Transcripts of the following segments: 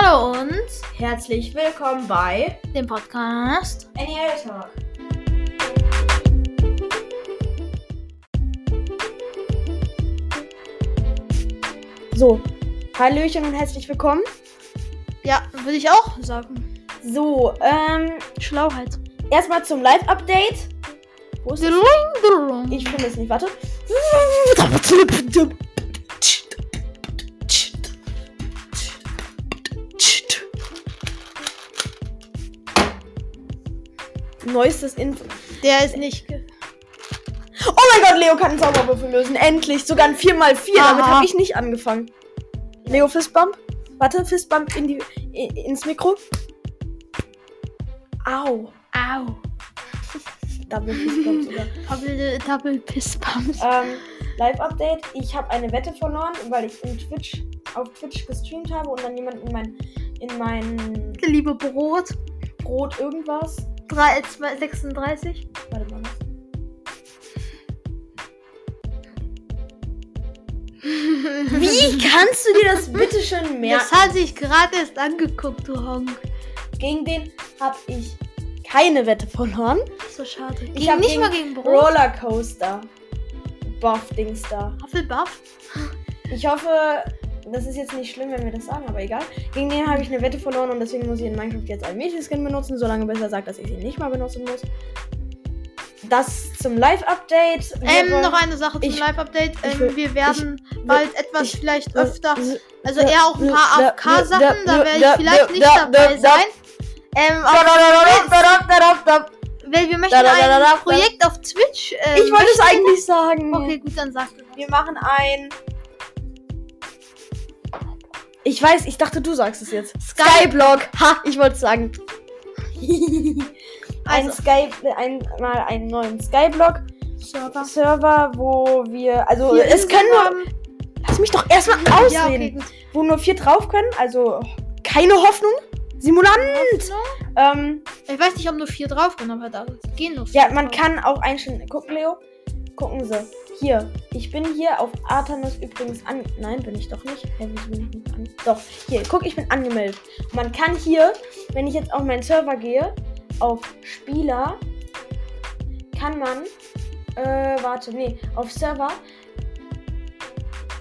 Hallo und Herzlich willkommen bei dem Podcast. NEL Talk. So, Hallöchen und herzlich willkommen. Ja, würde ich auch sagen. So, ähm, Schlauheit. erstmal zum Live-Update. Wo ist es? Ich Ich finde es nicht, warte. Neuestes Info. Der ist nicht. Oh mein Gott, Leo kann einen Zauberwürfel lösen. Endlich. Sogar ein 4x4. Damit Aha. habe ich nicht angefangen. Leo Fistbump. Warte, Fistbump in die, i- ins Mikro. Au. Au. Double Fistbump sogar. Double, Double Piss Bumps. ähm, Live-Update. Ich habe eine Wette verloren, weil ich in Twitch, auf Twitch gestreamt habe und dann jemand in mein, in mein Liebe Brot. Brot irgendwas. 3, 2, 36. Warte mal. Wie kannst du dir das bitte schon merken? Das hat sich gerade erst angeguckt, du Honk. Gegen den habe ich keine Wette verloren. So schade. Ich Gegen, hab nicht gegen mal gegen Brot. Rollercoaster. Buff-Dings da. Hufflepuff. Ich hoffe, das ist jetzt nicht schlimm, wenn wir das sagen, aber egal. Gegen den habe ich eine Wette verloren und deswegen muss ich in Minecraft jetzt einen Mädchenskin benutzen, solange bis er sagt, dass ich ihn nicht mal benutzen muss. Das zum Live-Update. Ähm, noch eine Sache zum ich- Live-Update. ich Ähm, wir werden bald etwas ich- vielleicht äh, öfter, äh, also äh, eher auch ein äh, paar äh, AFK-Sachen, äh, da äh, werde äh, ich vielleicht äh, nicht äh, dabei äh, sein. Ähm, aber da, da, da, da, da, da, da. weil wir möchten da, da, da, da, ein Projekt auf Twitch. Äh, Ich wollte es eigentlich sagen. Okay, gut, dann sag du. Wir machen ein. Ich weiß, ich dachte, du sagst es jetzt. Sky- Skyblock. Ha, ich wollte es sagen. ein Also- Sky, einmal einen neuen Skyblock Server. Server, wo wir, also Vier es können nur, lass mich doch erstmal haben. ausreden, Ja, okay, wo nur vier drauf können, also keine Hoffnung. Simulant. Ähm, Ich weiß nicht, ob nur vier drauf können, aber da gehen nur vier. ja, man drauf. kann auch einstellen. Guck, Leo. Gucken Sie. Hier. Ich bin hier auf Artemis übrigens an. Nein, bin ich doch nicht. Hä, wieso bin ich nicht an? Doch. Hier. Guck, ich bin angemeldet. Und man kann hier, wenn ich jetzt auf meinen Server gehe, auf Spieler, kann man. Äh, warte, nee. Auf Server.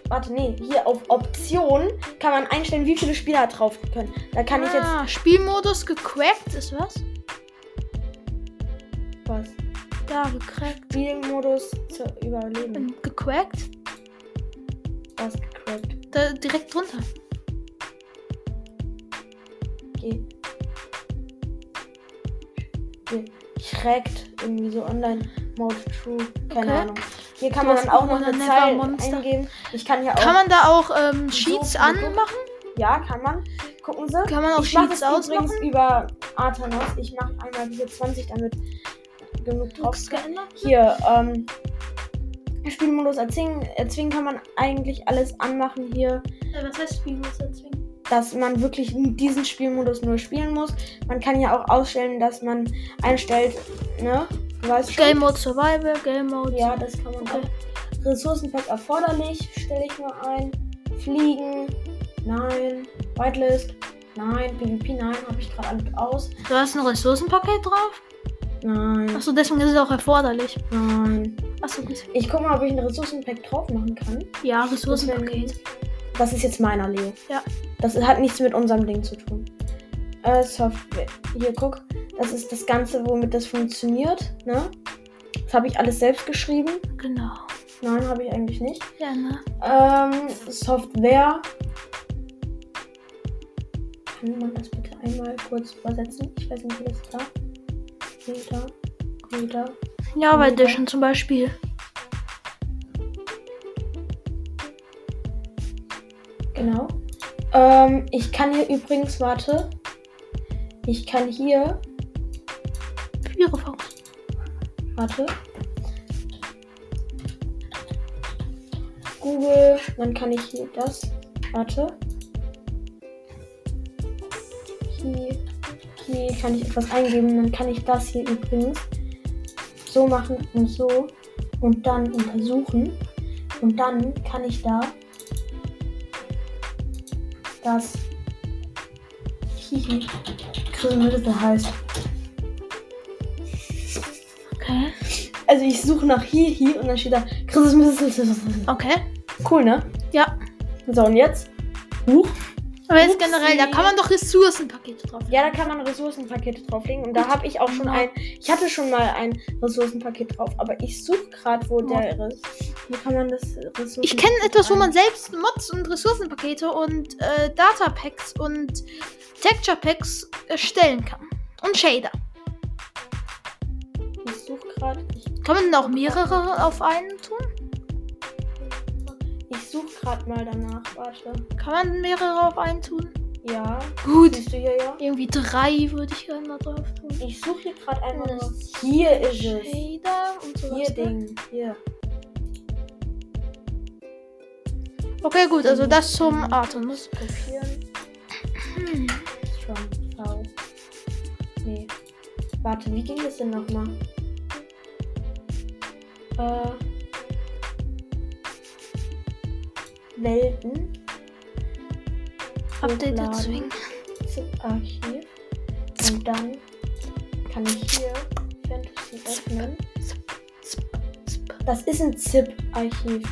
Warte, nee. Hier auf Option kann man einstellen, wie viele Spieler drauf können. Da kann ich jetzt. ah, Spielmodus gecrackt ist was? Was? Da, gecrackt. Spielmodus zu überleben. Ähm, Gecrackt? Was gecrackt. Da, direkt drunter. Okay. Okay. Schreckt irgendwie so online Mode True. Keine Okay. Ahnung. Hier kann Du man dann auch noch eine Zahl Monster. eingeben. Ich kann hier auch. Kann man da auch ähm, Sheets So, anmachen? ja, kann man. Gucken Sie. Kann man auch ich mache Sheets das übrigens ausmachen? über Arthanos. Ich mache einmal hier 20, damit genug drauf geändert? Hier, ähm. Spielmodus erzwingen, erzwingen kann man eigentlich alles anmachen hier. Was heißt Spielmodus erzwingen? dass man wirklich diesen Spielmodus nur spielen muss. Man kann ja auch ausstellen, dass man einstellt, ne? Du weißt schon. Game Mode Survival, Game Mode. Ja, das kann man Okay. auch. Ressourcenpack erforderlich, stelle ich nur ein. Fliegen, nein. Whitelist, nein. PvP, nein, habe ich gerade alles aus. Du hast ein Ressourcenpaket drauf? Nein, Achso, deswegen ist es auch erforderlich. nein. Achso, gut. Ich gucke mal, ob ich ein Ressourcenpack drauf machen kann. Ja, Das, Ressourcenpaket. das ist jetzt meiner, Leo. Ja. Das hat nichts mit unserem Ding zu tun. Äh, Software. Hier, guck. Das ist das Ganze, womit das funktioniert, ne? Das habe ich alles selbst geschrieben. Genau. Nein, habe ich eigentlich nicht. Ja, ne? Ähm, Software. Kann man das bitte einmal kurz übersetzen? Ich weiß nicht, wie das da. Wieder. Wieder. Java Wieder. Edition zum Beispiel. Genau. Ähm, ich kann hier übrigens, warte. Ich kann hier, Ihre Faust. warte. Google, dann kann ich hier das, warte. Hier kann ich etwas eingeben, dann kann ich das hier übrigens so machen und so und dann untersuchen und dann kann ich da das. Christmas heißt. Okay. Also ich suche nach Hihi und dann steht da Christmas. Okay. Cool, ne? Ja. So, und jetzt? Huch. Aber jetzt generell, da kann man doch Ressourcenpakete drauf. Ja, da kann man Ressourcenpakete drauflegen. Und da habe ich auch schon ein. Ich hatte schon mal ein Ressourcenpaket drauf, aber ich suche gerade, wo der ist. Wie kann man das Ressourcen. Ich kenne etwas, wo man selbst Mods und Ressourcenpakete und äh, Datapacks und Texture Packs erstellen kann. Und Shader. Ich suche gerade. Kann man auch mehrere auf einen tun? Ich suche gerade mal danach. Warte. Kann man mehrere auf einen tun? Ja. Gut. Siehst du hier ja? Irgendwie drei würde ich gerne mal drauf tun. Ich suche hier gerade einmal. Nur- Hier ist es. Shader und sowas. Hier ne? Ding. Hier. Okay, gut, also das zum Artemis. Kopieren. Hm. Strong V. Nee. Warte, wie ging das denn nochmal? Äh. Welten. Updated Hochladen. Swing. ZIP-Archiv. Und dann kann ich hier Fantasy öffnen. Das ist ein ZIP-Archiv.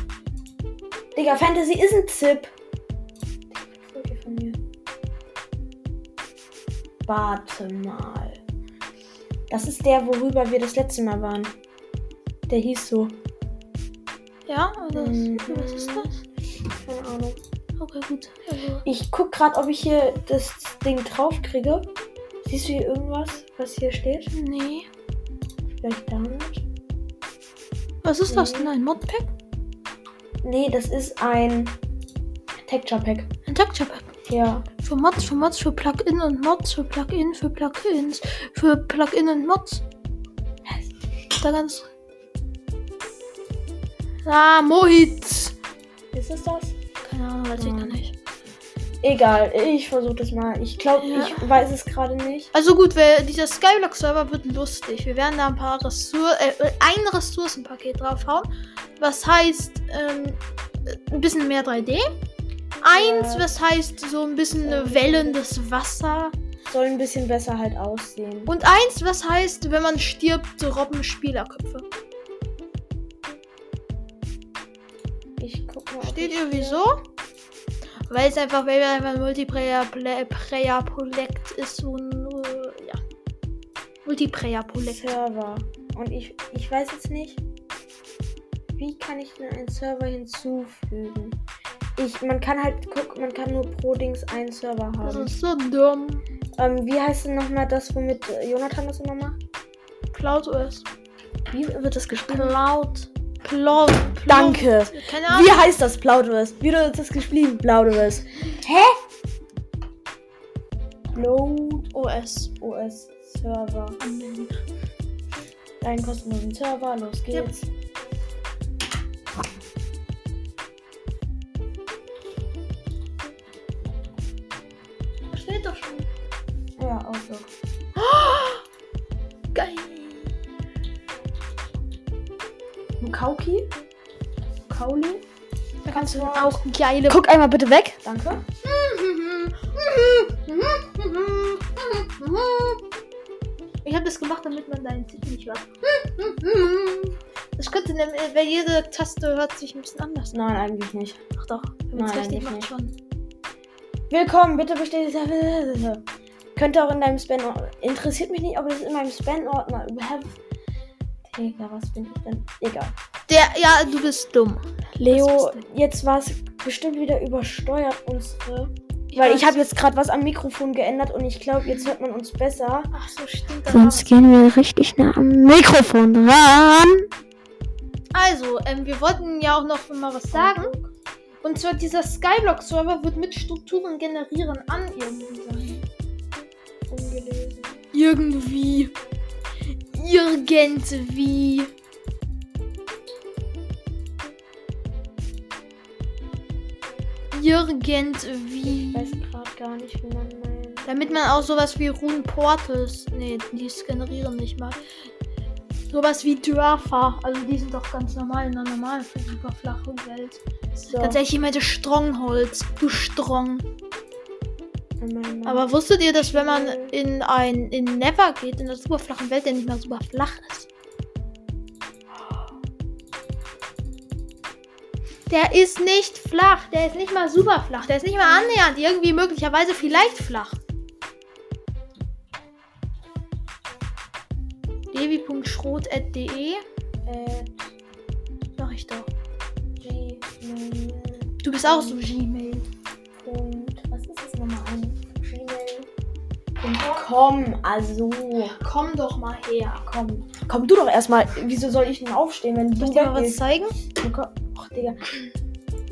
Digga, Fantasy ist ein ZIP. Von mir? Warte mal. Das ist der, worüber wir das letzte Mal waren. Der hieß so. Ja, oder Mhm. was ist das? Keine Ahnung. Okay, gut. Also, Ich guck gerade, ob ich hier das Ding drauf kriege. Siehst du hier irgendwas, was hier steht? nee. Vielleicht damit? Was ist das Nee. denn? Ein Modpack? Nee, das ist ein Texture Pack. Ein Texture Pack. Ja. Für Mods, für Mods, für Plugin und Mods, für Plugin, für Plugins, für Plugin und Mods. Da ganz. Ah, Mohit. Ist es das? Weiß ich Hm. noch nicht. Egal, ich versuche das mal. Ich glaube, Ja. ich weiß es gerade nicht. Also gut, wer, dieser Skyblock-Server wird lustig. Wir werden da ein paar Ressour äh, ein Ressourcenpaket draufhauen. Was heißt ähm, ein bisschen mehr 3D. Eins, was heißt so ein bisschen Ja. wellendes Wasser. Soll ein bisschen besser halt aussehen. Und eins, was heißt, wenn man stirbt, robben Spielerköpfe. Ich guck mal. Steht ihr wieso? Weil es einfach, weil wir einfach ein Multiplayer-Projekt ist und äh, ja. Multiplayer-Projekt. Server. Und ich, ich weiß jetzt nicht, wie kann ich denn einen Server hinzufügen? Ich, man kann halt, guck, man kann nur pro Dings einen Server Das haben. ist so dumm. Ähm, wie heißt denn nochmal das, womit Jonathan das immer macht? Cloud OS. Wie wird das geschrieben? Cloud. Cloud. Danke. Keine Ahnung. Wie heißt das, Plauderes? Wie wird das geschrieben, Plauderes? Hä? Load OS. OS Server. Deinen kostenlosen Server, los Yep. geht's. Steht doch schon. Ja, Outlook. Geil. Mukauki? Kauli? Da kannst du auch geile. Guck einmal bitte weg. Danke. Ich habe das gemacht, damit man deinen Titel nicht hört. Das könnte nämlich, weil jede Taste hört sich ein bisschen anders an. Nein, eigentlich nicht. Ach doch, wenn man es Nein, richtig macht nicht. schon. Willkommen, bitte bestätigt. Könnte auch in deinem Spam. Interessiert mich nicht, ob es in meinem Spam-Ordner überhaupt. Digga, was bin ich denn? Egal. Der, ja, du bist dumm. Leo, bist jetzt war es bestimmt wieder übersteuert, unsere. Weil ich habe jetzt gerade was am Mikrofon geändert und ich glaube, jetzt hört man uns besser. Ach so, stimmt. Sonst gehen wir richtig nah am Mikrofon ran. Also, ähm, wir wollten ja auch noch mal was sagen. Und zwar dieser Skyblock-Server wird mit Strukturen generieren an irgendwie sein. Ungelesen. Irgendwie. Irgendwie. Irgendwie. Ich weiß gerade gar nicht, wie man meint. Damit man auch sowas wie Rune Portals. Nee, die generieren nicht mal. Sowas wie Dörfer. Also die sind doch ganz normal in einer normalen, super flachen Welt. So. Tatsächlich, ich meinte Strongholz. Du Strong. Aber wusstet ihr, dass wenn man in ein in Never geht, in der super flachen Welt, der nicht mal super flach ist? Der ist nicht flach. Der ist nicht mal super flach. Der ist nicht mal annähernd. Irgendwie möglicherweise vielleicht flach. levi.schrot.de äh, Sag ich doch. Gmail. Du bist auch so Gmail. Gmail.com. Also, Komm doch mal her. komm. Komm du doch erstmal. Wieso soll ich denn aufstehen, wenn Soll du ich dir mal was weggehst? zeigen? Ach, Digga.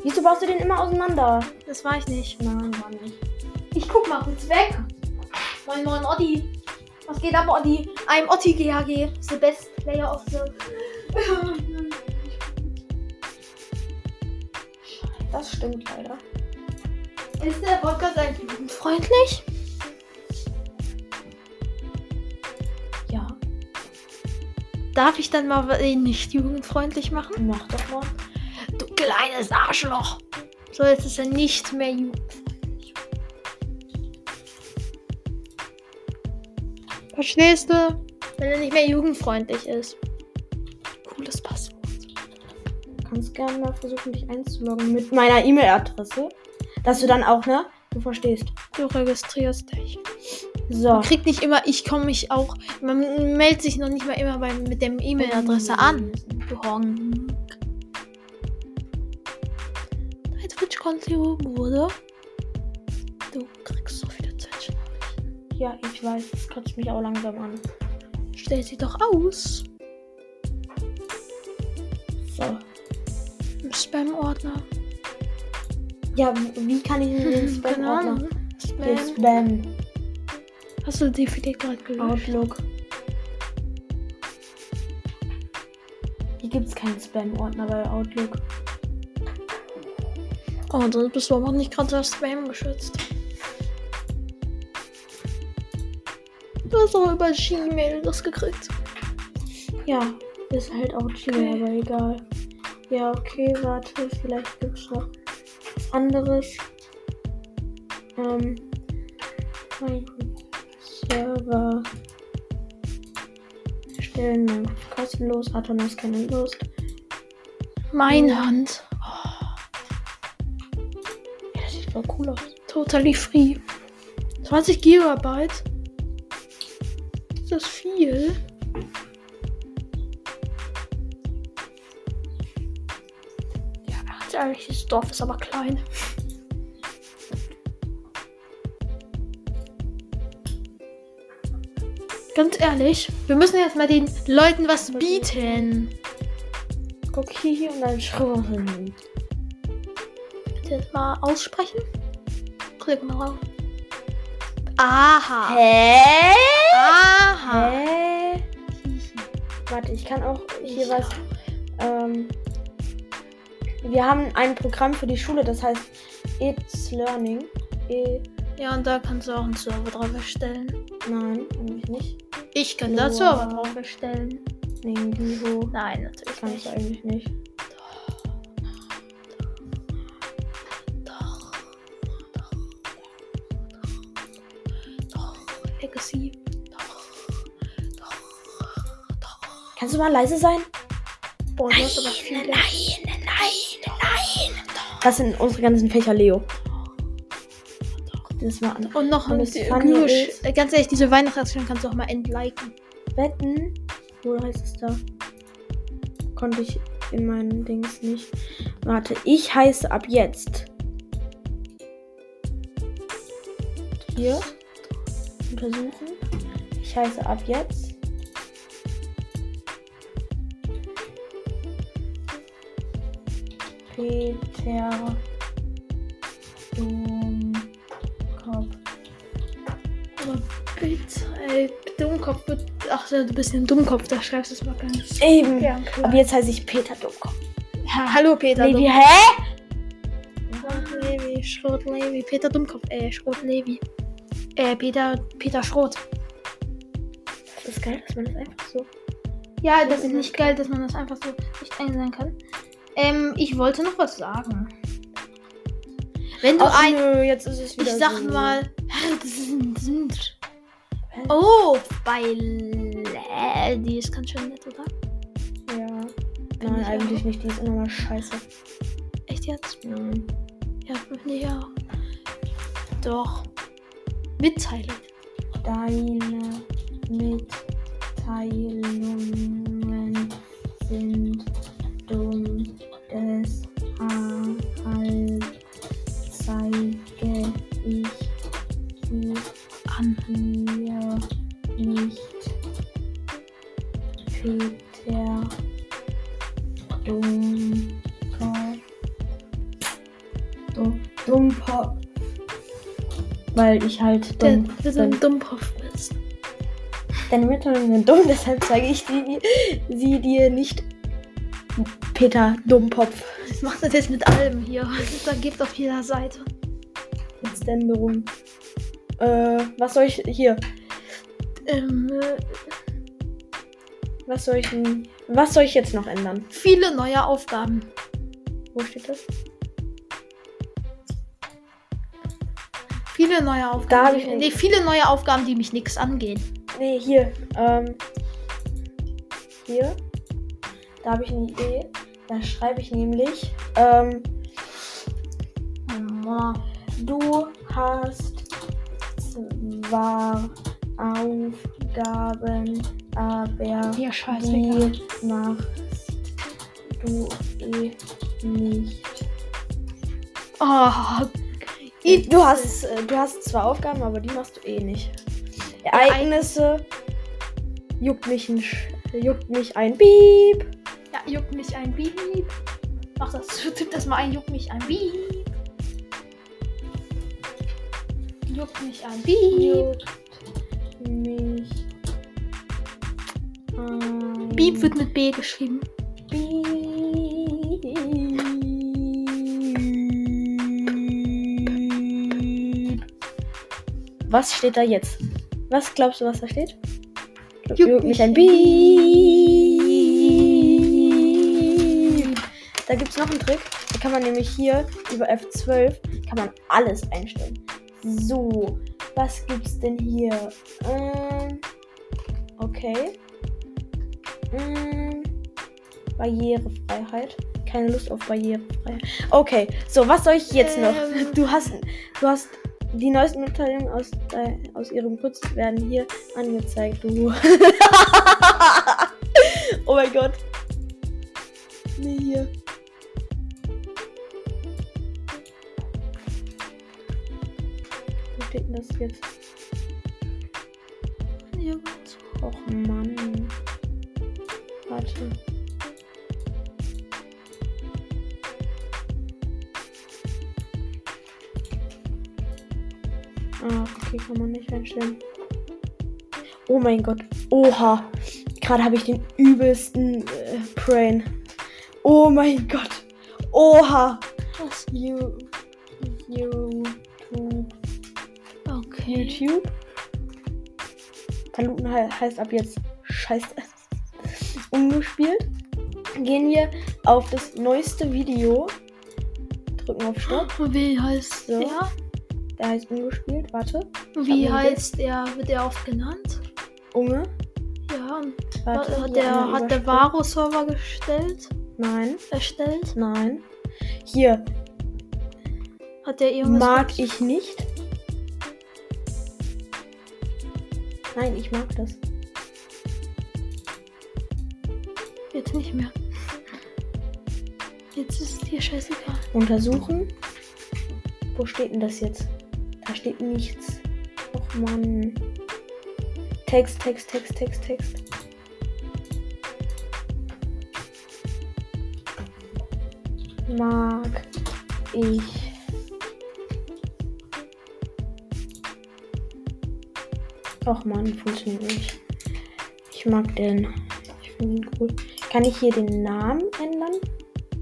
Wieso baust du den immer auseinander? Das war ich nicht. Nein, war nicht. Ich guck mal kurz weg. Moin Moin Otti. Was geht ab, Otti? I'm Otti GHG. The best player of the. Das stimmt leider. Ist der Podcast eigentlich jugendfreundlich? Darf ich dann mal ihn nicht jugendfreundlich machen? mach doch mal. Du kleines Arschloch. So, jetzt ist er nicht mehr jugendfreundlich. Verstehst du? Wenn er nicht mehr jugendfreundlich ist. Cooles Passwort. Du kannst gerne mal versuchen, dich einzuloggen mit meiner E-Mail-Adresse. Dass du dann auch, ne? Du verstehst. Du registrierst dich. So. Man kriegt nicht immer, ich komme mich auch. Man meldet sich noch nicht mal immer bei, mit der E-Mail-Adresse an. Du Honk. Dein Twitch-Konto wurde. Du kriegst so viele Twitch. Ja, ich weiß. Das kotzt mich auch langsam an. Stell sie doch aus. So. Im Spam-Ordner. Ja, wie kann ich denn den Spam-Ordner? Ahnung. Den Spam. Spam. Hast du die vielleicht gerade gelöscht? Outlook. Hier gibt es keinen Spam-Ordner bei Outlook. Oh, dann bist du aber nicht gerade das Spam geschützt. Du hast auch über Gmail das gekriegt. Ja, ist halt auch Gmail, Okay. aber egal. Ja, okay, warte, vielleicht gibt es noch was anderes. Ähm, Server stellen wir kostenlos, Atomos keine Lust. Meine Hand. Ja, das sieht voll cool aus. Totally free. 20 Gigabyte. Ist das viel? Ja, ehrlich, das Dorf ist aber klein. Ganz ehrlich, wir müssen jetzt mal den Leuten was bieten. Guck hier, und dann schrubben. Bitte jetzt mal aussprechen. Klick mal drauf. Aha. Hä? Aha. Hä? Warte, ich kann auch hier was. Ähm, wir haben ein Programm für die Schule, das heißt It's Learning. E Ja, und da kannst du auch einen Server drauf erstellen. Nein, eigentlich nicht. Ich kann da Wow. Server drauf erstellen. Nee, Vivo. Nein, natürlich Kannst nicht. du eigentlich nicht. Doch. Doch. Doch. Doch. Legacy. Doch. Doch. Doch. Kannst du mal leise sein? Boah, hast aber viele. nein, nein. Das sind unsere ganzen Fächer, Leo. Das war an. Und noch Und ein ist- Äh, Ganz ehrlich, diese Weihnachtsaktion kannst du auch mal entliken. Wetten. Wo heißt es da? Konnte ich in meinen Dings nicht. Warte, ich heiße ab jetzt. Hier. Untersuchen. Ich heiße ab jetzt. Peter Dummkopf. Ey, Dummkopf wird. Ach, du bist ein Dummkopf, da schreibst du es mal ganz. Eben. Ja, Ab jetzt heiße ich Peter Dummkopf. ja, hallo Peter. Levi, Dummkopf. hä? Schrot Levi, Schrot Levi, Peter Dummkopf, äh, Schrot Levi. Äh, Peter, Peter Schrot. Das ist geil, dass man das einfach so. Ja, das ist nicht geil, dass man das einfach so nicht einsehen kann. Ähm, ich wollte noch was sagen. Wenn du Ach, ein. nö, jetzt ist es Ich wieder sag so. mal, Das ist ein. Oh, bei Lä- die ist ganz schön nett, oder? Ja. Find Nein, ich eigentlich auch. nicht. Die ist immer mal scheiße. Echt jetzt? Nein. Ja, finde ich auch. Doch. Mitteilung. Deine Mitteilungen sind ich halt Der, dumm der ein bin. Dummkopf bist. Deine Mitteilungen sind dumm, deshalb zeige ich die, sie dir nicht. Peter Dummkopf. Was macht das jetzt mit allem hier? Da gibt auf jeder Seite. Jetzt denn darum. Äh, was soll ich. Hier. Ähm, äh, Was soll ich denn. Was soll ich jetzt noch ändern? viele neue Aufgaben. Wo steht das? Viele neue Da Aufgaben. ich die, nicht. nee, viele neue Aufgaben, die mich nichts angehen. Nee, hier. Ähm. Hier. Da habe ich eine Idee. Da schreibe ich nämlich. Ähm. Du hast zwar Aufgaben, aber Ja, die machst du eh nicht. Oh, Du hast, äh, du hast zwar Aufgaben, aber die machst du eh nicht. Ereignisse juckt mich ein, Sch- juckt mich ein Piep. Ja, juckt mich ein Beep. Mach das, tipp das mal ein, juckt mich ein Beep. Juckt mich ein Beep. Juckt mich ein Beep wird mit B geschrieben. Was steht da jetzt? Was glaubst du, was da steht? Juckt mich ein Piep. Da gibt es noch einen Trick. Da kann man nämlich hier über F12 kann man alles einstellen. So, was gibt's denn hier? Ähm, okay. Mm, Barrierefreiheit. Keine Lust auf Barrierefreiheit. Okay, so, was soll ich jetzt noch? Ähm. Du hast, du hast die neuesten Mitteilungen aus, äh, aus ihrem Kurs werden hier angezeigt. Du. oh mein Gott. Nee, hier. Wo steht denn das jetzt? Einstellen. Oh mein Gott. Oha. Gerade habe ich den übelsten äh, Brain. Oh mein Gott. Oha. Was? You, YouTube. Okay. YouTube. Paluten he heißt ab jetzt Scheiße. Umgespielt. Gehen wir auf das neueste Video. Drücken auf Stopp. Wie heißt So. der? Der heißt umgespielt. Warte. Wie heißt er? Wird er oft genannt? Unge. Ja, Warte. hat der, hat der. Varo-Server gestellt? Nein. Erstellt? Nein. Hier. Hat der irgendwas Mag mit- ich nicht. Nein, ich mag das. Jetzt nicht mehr. Jetzt ist es dir scheißegal. Untersuchen. Wo steht denn das jetzt? Steht nichts. Och Mann. Text, Text, Text, Text, Text. Mag ich. Och Mann, funktioniert nicht. Ich mag den. Ich finde ihn cool. Kann ich hier den Namen ändern?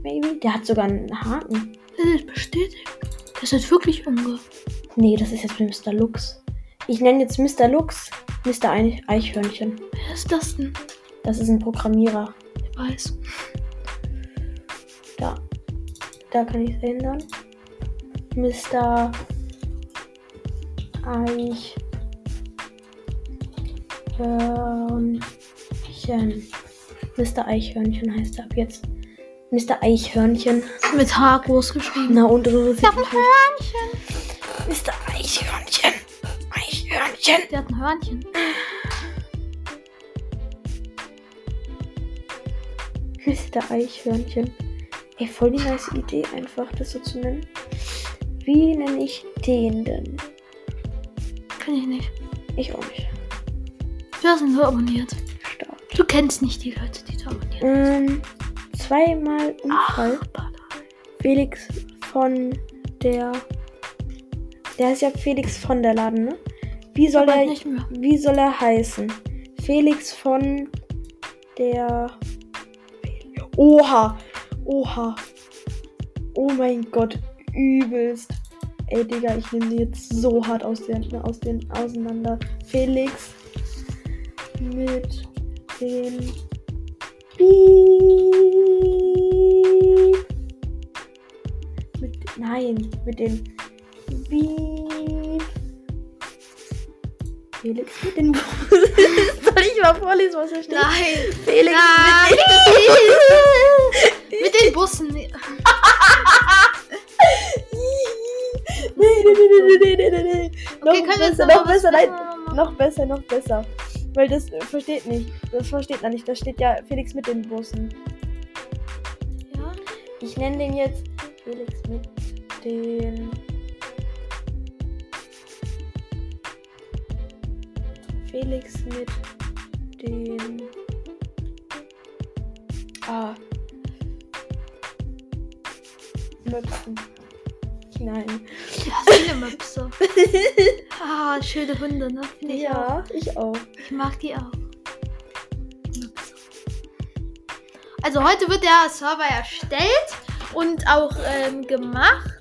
Maybe? Der hat sogar einen Haken. Das ist bestätigt. Das ist wirklich unge. Nee, das ist jetzt Mr. Lux. Ich nenne jetzt Mr. Lux Mr. Eich- Eichhörnchen. Wer ist das denn? Das ist ein Programmierer. Ich weiß. Da. Da kann ich es ändern. Mr. Eichhörnchen. Mr. Eichhörnchen heißt er ab jetzt. Mr. Eichhörnchen. Mit H groß geschrieben. Na und interessiert Ich hab ein nicht. Hörnchen. Mr. Eichhörnchen. Eichhörnchen. Der hat ein Hörnchen. Mr. Eichhörnchen. Ey, voll die nice Idee, einfach das so zu nennen. Wie nenne ich den denn? Kann ich nicht. Ich auch nicht. Du hast ihn nur abonniert. Stark. Du kennst nicht die Leute, die du abonniert. Ähm, zweimal Unfall. Ach. Felix von der. Der heißt ja Felix von der Laden, ne? Wie soll er, wie soll er heißen? Felix von der. Oha! Oha! Oh mein Gott, übelst. Ey, Digga, ich nehme die jetzt so hart aus den, aus den auseinander. Felix mit den Piep. Mit, nein, mit den Piep. Felix mit den Soll ich mal vorlesen, was da steht? Nein. Felix Nein. mit Mit den Bussen. den... Nee, nee, nee, nee, nee, nee, nee, nee. Noch Okay, jetzt besser, noch noch besser, nein. Noch besser, noch besser. Weil das äh, versteht nicht. Das versteht man nicht. Da steht ja Felix mit den Bussen. Ja. Ich nenne den jetzt Felix mit den. Felix mit den. Ah. Möpsen. Nein. Ja, viele Möpse. ah, schöne Hunde, ne? Finde ich auch. Ja, ich auch. Ich mag die auch. Möpse. Also heute wird der Server erstellt und auch ähm, gemacht.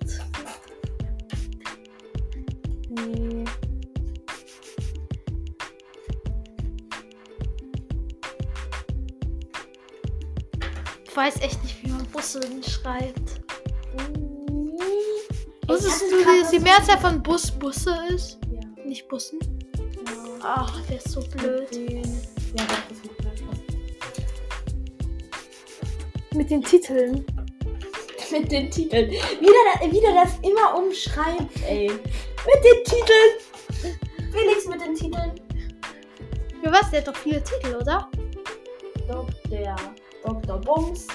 Nee. Ich weiß echt nicht, wie man Busse schreibt. Ich Wusstest du, dass die Mehrzahl von Bus Busse ist? Ja. Nicht Bussen? genau. Ach, der ist so blöd. Mit den- Ja, doch. Mit Titeln. Mit den Titeln. Wieder, wieder das immer umschreibt, ey. Mit den Titeln. Felix mit den Titeln. Für was? Der hat doch viele Titel, oder? Dr. Dr. Bums.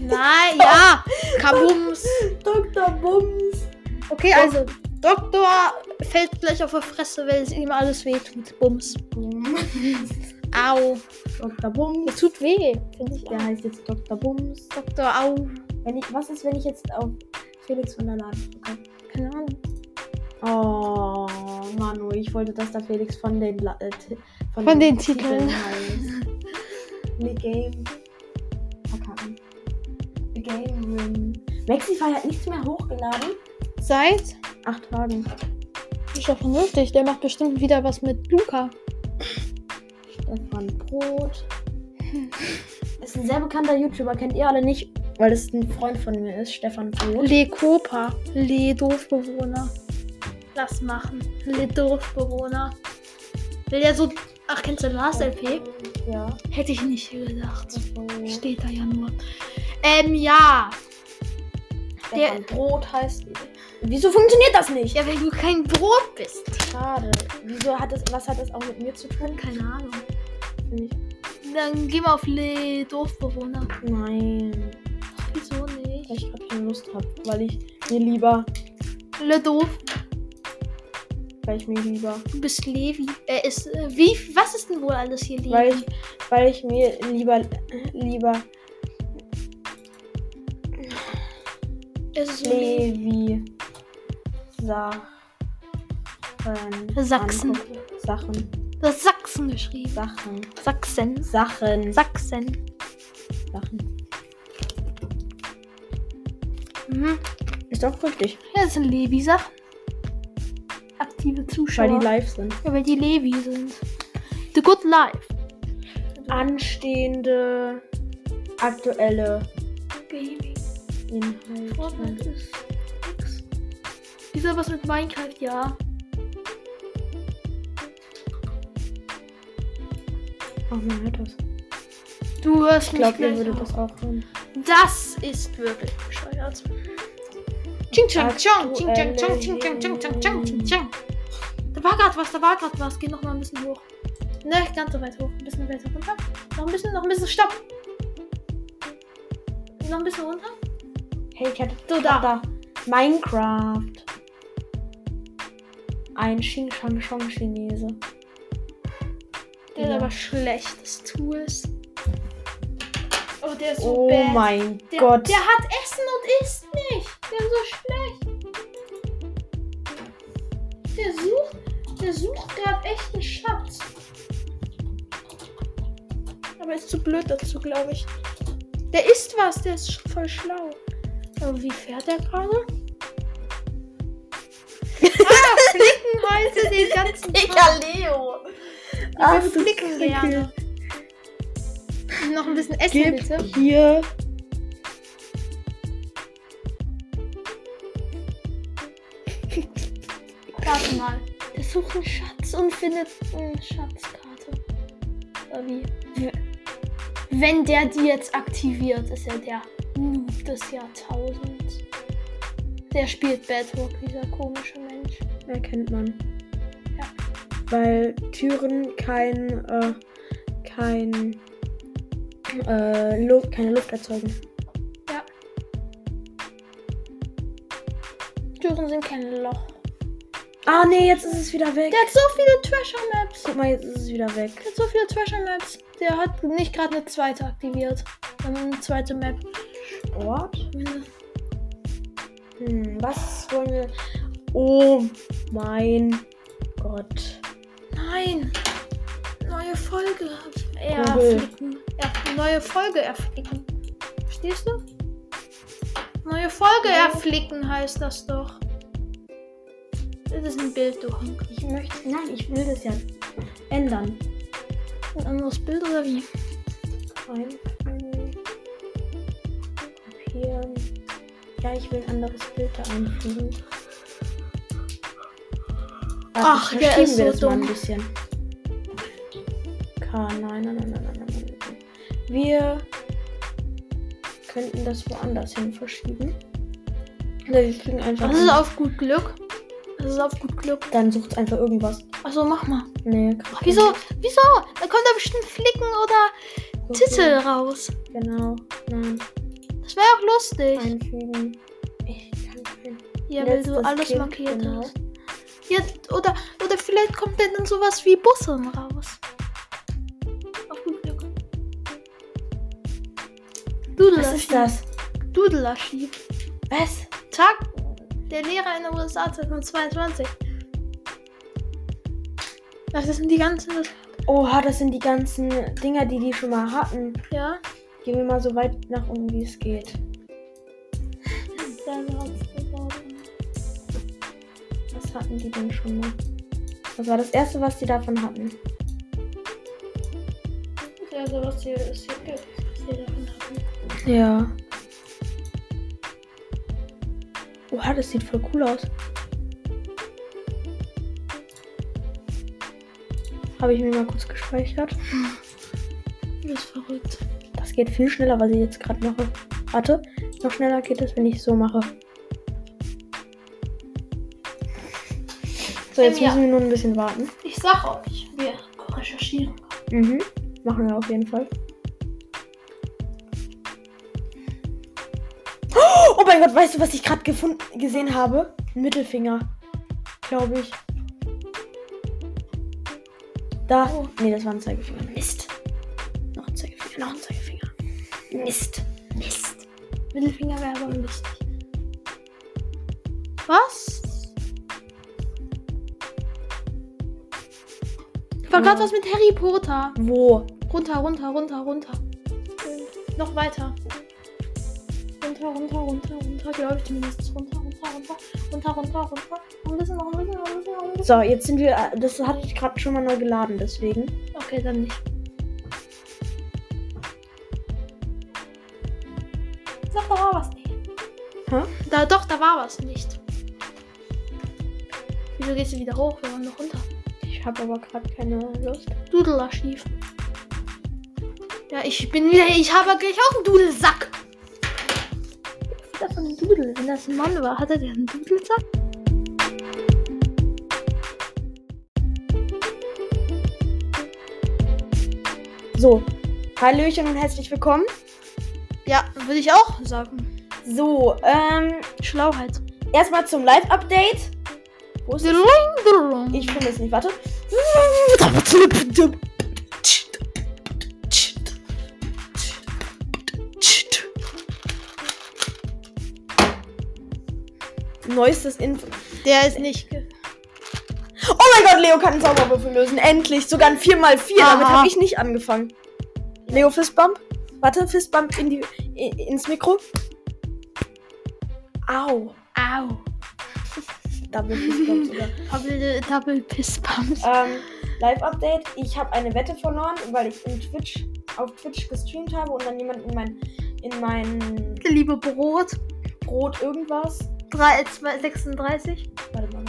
Nein, ja. Kabums. Dr. Bums. Okay, also Doktor fällt gleich auf die Fresse, weil es ihm alles wehtut. Bums. Au. Dr. Bums. Das tut weh, finde ich. Der heißt jetzt Dr. Bums. Doktor, au. Wenn ich, was ist, wenn ich jetzt auf Felix von der Laden drücke? Keine Ahnung. Oh, Manu, ich wollte, dass da Felix von den, La äh, Ti- Von den Titeln. heißt. The Game. Verkacken. The Game Room. Maxify hat nichts mehr hochgeladen. Seit? Acht Tagen. Ist doch vernünftig. Der macht bestimmt wieder was mit Luca. Stefan Brot. Ist ein sehr bekannter YouTuber, kennt ihr alle nicht, weil es ein Freund von mir ist, Stefan Brot. Le Copa. Le Doofbewohner. Lass machen. Le Doofbewohner. Will der so. Ach, kennst du Last LP? Ja. Hätte ich nicht gedacht. Also, Steht da ja nur. Ähm, ja. Stefan Brot heißt. Wieso funktioniert das nicht? Ja, weil du kein Brot bist. Schade. Wieso hat das, was hat das auch mit mir zu tun? Keine Ahnung. Dann geh mal auf Le Dorfbewohner. Nein. Wieso Weil nicht? ich gerade keine Lust habe. Weil ich mir lieber. Le Doof. Weil ich mir lieber. Du bist Levi. Er ist. Äh, wie? Was ist denn wohl alles hier Levi? Weil ich, weil ich mir lieber. Lieber. es ist Levi. Sachen. Sachsen. angucke. Sachen. Du hast Sachsen geschrieben. Sachen. Sachsen. Sachen. Sachsen. Sachen. Mhm. Ist doch richtig. Ja, das sind Levi-Sachen. Aktive Zuschauer. Weil die live sind. ja, weil die Levi sind. The Good Life. Anstehende. Aktuelle. Inhalte. Fortnite ist nix. Ist da was mit Minecraft? Ja. Ach, man hört das. Du hörst Ich mich glaube, ihr würdet auch. das auch hören. Das ist wirklich bescheuert. Ching chang chong, ching chang chong, ching chang chong, ching chang. Da war gerade was, da war gerade was. Geh noch mal ein bisschen hoch. Ne, nicht ganz so weit hoch. Ein bisschen weiter runter. Noch ein bisschen, noch ein bisschen. Stopp. Noch ein bisschen runter. Hey, ich hatte So, hab da. Minecraft. Ein Xing Shang Shong Chinese. Der ist Ja. aber schlecht des Tools. Oh, der ist so Oh bad. mein der, Gott. Der hat Essen und isst nicht. Der ist so schlecht. Der sucht, der sucht gerade echt einen Schatz. Aber er ist zu blöd dazu, glaube ich. Der isst was, der ist voll schlau. Aber wie fährt er gerade? ah, flicken heute den ganzen Tag. Leo. Wir flicken gerne. Noch ein bisschen Essen, Gib bitte. hier. Warte mal. Sucht einen Schatz und findet eine Schatzkarte. Oder wie? Wenn der die jetzt aktiviert, ist er der Noob des Jahrtausends. Der spielt Bedrock, dieser komische Mensch. Erkennt man. Ja. Weil Türen kein, äh, kein, äh, Luft, keine Luft erzeugen. Türen sind kein Loch. Ah, nee, jetzt ist es wieder weg. Der hat so viele Treasure Maps. Guck mal, jetzt ist es wieder weg. Der hat so viele Treasure Maps. Der hat nicht gerade eine zweite aktiviert. Eine zweite Map. Sport? Hm, was wollen wir? Oh mein Gott. Nein. Neue Folge. Erflicken. Er, neue Folge erflicken. Verstehst du? Neue Folge erflicken heißt das doch. Das ist ein Bild, du Honk. Ich möchte. Nein, ich will das ja ändern. Ein anderes Bild oder wie? Einfügen. Kopieren. Ja, ich will ein anderes Bild da einfügen. Warte, Ach, der verschieben ist wir so das mal ein dumm. bisschen. K, nein, nein, nein, nein, nein, nein, nein. Wir könnten das woanders hin verschieben. Oder wir fügen einfach. Das ist auf gut Glück. Das ist auf gut Glück. Dann sucht einfach irgendwas. Achso, mach mal. Nee, Ach, wieso? Wieso? Da kommt da bestimmt Flicken oder Kopieren. Titel raus. Genau. Nein. Das wäre auch lustig. Einfügen. Ich kann kein. Ja, weil du alles Kind, markiert genau. hast. Ja, oder, oder vielleicht kommt dann sowas wie Bussen raus. Auf gut Glück. Was Dudelarschief. ist das? Dudelarschief. Was? Tag der Lehrer in den USA 2022. Ach, das sind die ganzen. Oha, das sind die ganzen Dinger, die die schon mal hatten. Ja. Gehen wir mal so weit nach unten, wie es geht. Was hatten die denn schon mal? Was war das erste, was die davon hatten? Ja, so was die davon haben. Ja. Oha, das sieht voll cool aus. Habe ich mir mal kurz gespeichert. Das ist verrückt. Das geht viel schneller, was ich jetzt gerade mache. Warte, noch schneller geht es, wenn ich so mache. So, jetzt Ähm, ja. müssen wir nur ein bisschen warten. Ich sag euch, wir recherchieren. Mhm. Machen wir auf jeden Fall. Mein Gott, weißt du, was ich gerade gefunden gesehen habe? Ein Mittelfinger. Glaube ich. Da. Oh. Nee, das war ein Zeigefinger. Mist. Noch ein Zeigefinger, noch ein Zeigefinger. Mist. Mist. Mittelfinger wäre aber lustig. Was? War Ja. gerade was mit Harry Potter. Wo? Runter, runter, runter, runter. Noch weiter. Runter, runter, runter, runter, glaube ich zumindest. Runter, runter, runter, runter, runter, runter. Ein bisschen, noch ein bisschen, noch ein bisschen, noch ein bisschen. So, jetzt sind wir. Das hatte ich gerade schon mal neu geladen, deswegen. Okay, dann nicht. Sag, da war was nicht. Hä? Da, doch, da war was nicht. Wieso gehst du wieder hoch? Wir wollen noch runter. Ich habe aber gerade keine Lust. Dudelarchiv. Ja, ich bin wieder. Ich habe gleich auch einen Dudelsack. Wieder von Dudel. Wenn das ein Mann war, hatte der einen Dudelsack? So, Hallöchen und herzlich willkommen. Ja, würde ich auch sagen. So, ähm, Schlauheit. erstmal zum Live-Update. Wo ist? Dudeling, Ich finde es nicht, warte. Neuestes Info. Der ist nicht. Oh mein Gott, Leo kann einen Zauberwürfel lösen. Endlich. Sogar ein 4x4. Damit Aha. habe ich nicht angefangen. Leo Fistbump. Warte, Fistbump in die, i- ins Mikro. Au. Au. Double Fistbump sogar. Double, Double Piss Pumps. ähm, Live-Update. Ich habe eine Wette verloren, weil ich in Twitch, auf Twitch gestreamt habe und dann jemand in mein, in mein Liebe Brot. Brot irgendwas. 3, 2, 36. Warte mal.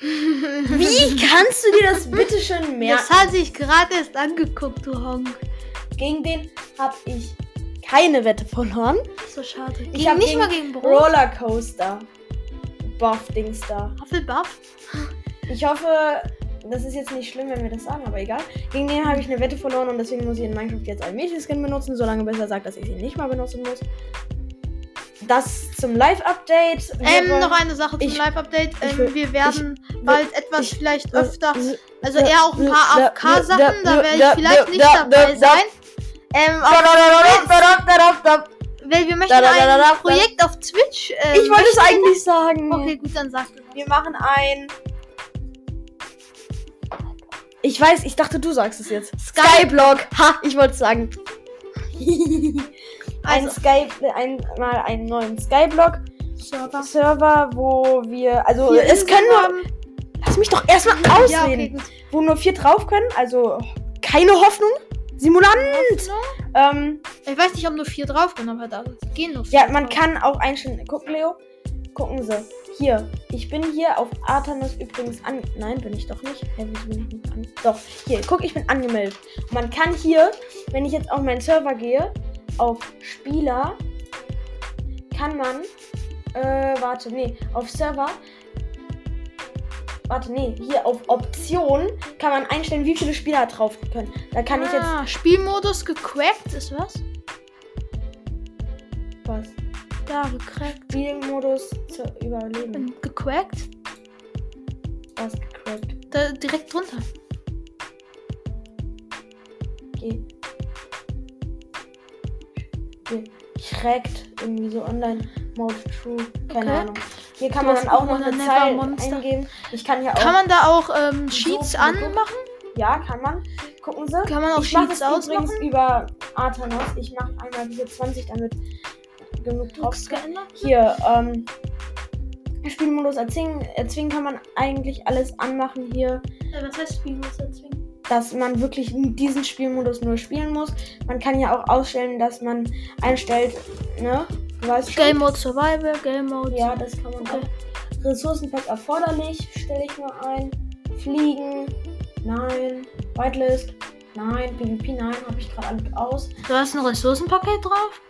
Wie kannst du dir das bitte schön merken? Das hat sich gerade erst angeguckt, du Honk. Gegen den habe ich keine Wette verloren. So schade. Ich Gegen, hab nicht gegen mal gegen Brot. Rollercoaster. Buff-Dings da. Hufflepuff. Ich hoffe, das ist jetzt nicht schlimm, wenn wir das sagen, aber egal. Gegen den habe ich eine Wette verloren und deswegen muss ich in Minecraft jetzt einen Mädchenskin benutzen, solange bis er sagt, dass ich ihn nicht mal benutzen muss. Das zum Live-Update. Ähm, noch eine Sache zum ich- Live-Update. ich Ähm, wir werden bald etwas ich- vielleicht äh, öfter, äh, also eher auch ein paar äh, AFK-Sachen, äh, da äh, werde ich äh, vielleicht äh, nicht äh, dabei äh, sein. Ähm, auf, weil wir möchten Da, da, da, ein Projekt auf Twitch. Ähm, Ich wollte es eigentlich sagen. Okay, gut, dann sag du. Wir machen ein. Ich weiß, ich dachte, du sagst es jetzt. Sky- Skyblock. Ha, ich wollte es sagen. ein Also- Sky, ein, mal einen neuen Skyblock Server. Server, wo wir, also Vier es können nur, lass mich doch erstmal ausreden, Ja, okay, wo nur vier drauf können, also keine Hoffnung. Simulant. Ähm, Ich weiß nicht, ob nur vier drauf können, aber da gehen nur vier. ja, man drauf. kann auch einstellen. Guck, Leo. Gucken Sie. Hier. Ich bin hier auf Artemis übrigens an. Nein, bin ich doch nicht. Hä, wieso bin ich nicht an? Doch. Hier, guck, ich bin angemeldet. Man kann hier, wenn ich jetzt auf meinen Server gehe, auf Spieler, kann man. Äh, warte, nee. Auf Server. Warte, nee. Hier auf Optionen kann man einstellen, wie viele Spieler drauf können. Da kann ich jetzt. ah, Spielmodus gecrackt ist was? Was? Ja, gecrackt. Spielmodus zu überleben. Ähm, Gecrackt? Was gecrackt. Da, direkt drunter. Ge Ge Schreckt irgendwie so online Mode True. Keine Okay. Ahnung. Hier kann Du man dann auch noch eine Zahl Monster. eingeben. Ich kann hier auch. Kann man da auch ähm, Sheets So, anmachen? ja, kann man. Gucken Sie. Kann man auch ich Sheets das übrigens ausmachen? über Arthanos. Ich mache einmal diese 20, damit genug drauf geändert? Hier, ähm. Spielmodus erzwingen, erzwingen kann man eigentlich alles anmachen hier. Äh, was heißt Spielmodus erzwingen? dass man wirklich diesen Spielmodus nur spielen muss. Man kann ja auch ausstellen, dass man einstellt, ne? Du weißt schon. Game Mode Survival, Game Mode. Ja, das kann man Okay. auch. Ressourcenpack erforderlich, stelle ich mal ein. Fliegen, nein. Whitelist, nein. PvP, nein. Habe ich gerade alles aus. Du hast ein Ressourcenpaket drauf?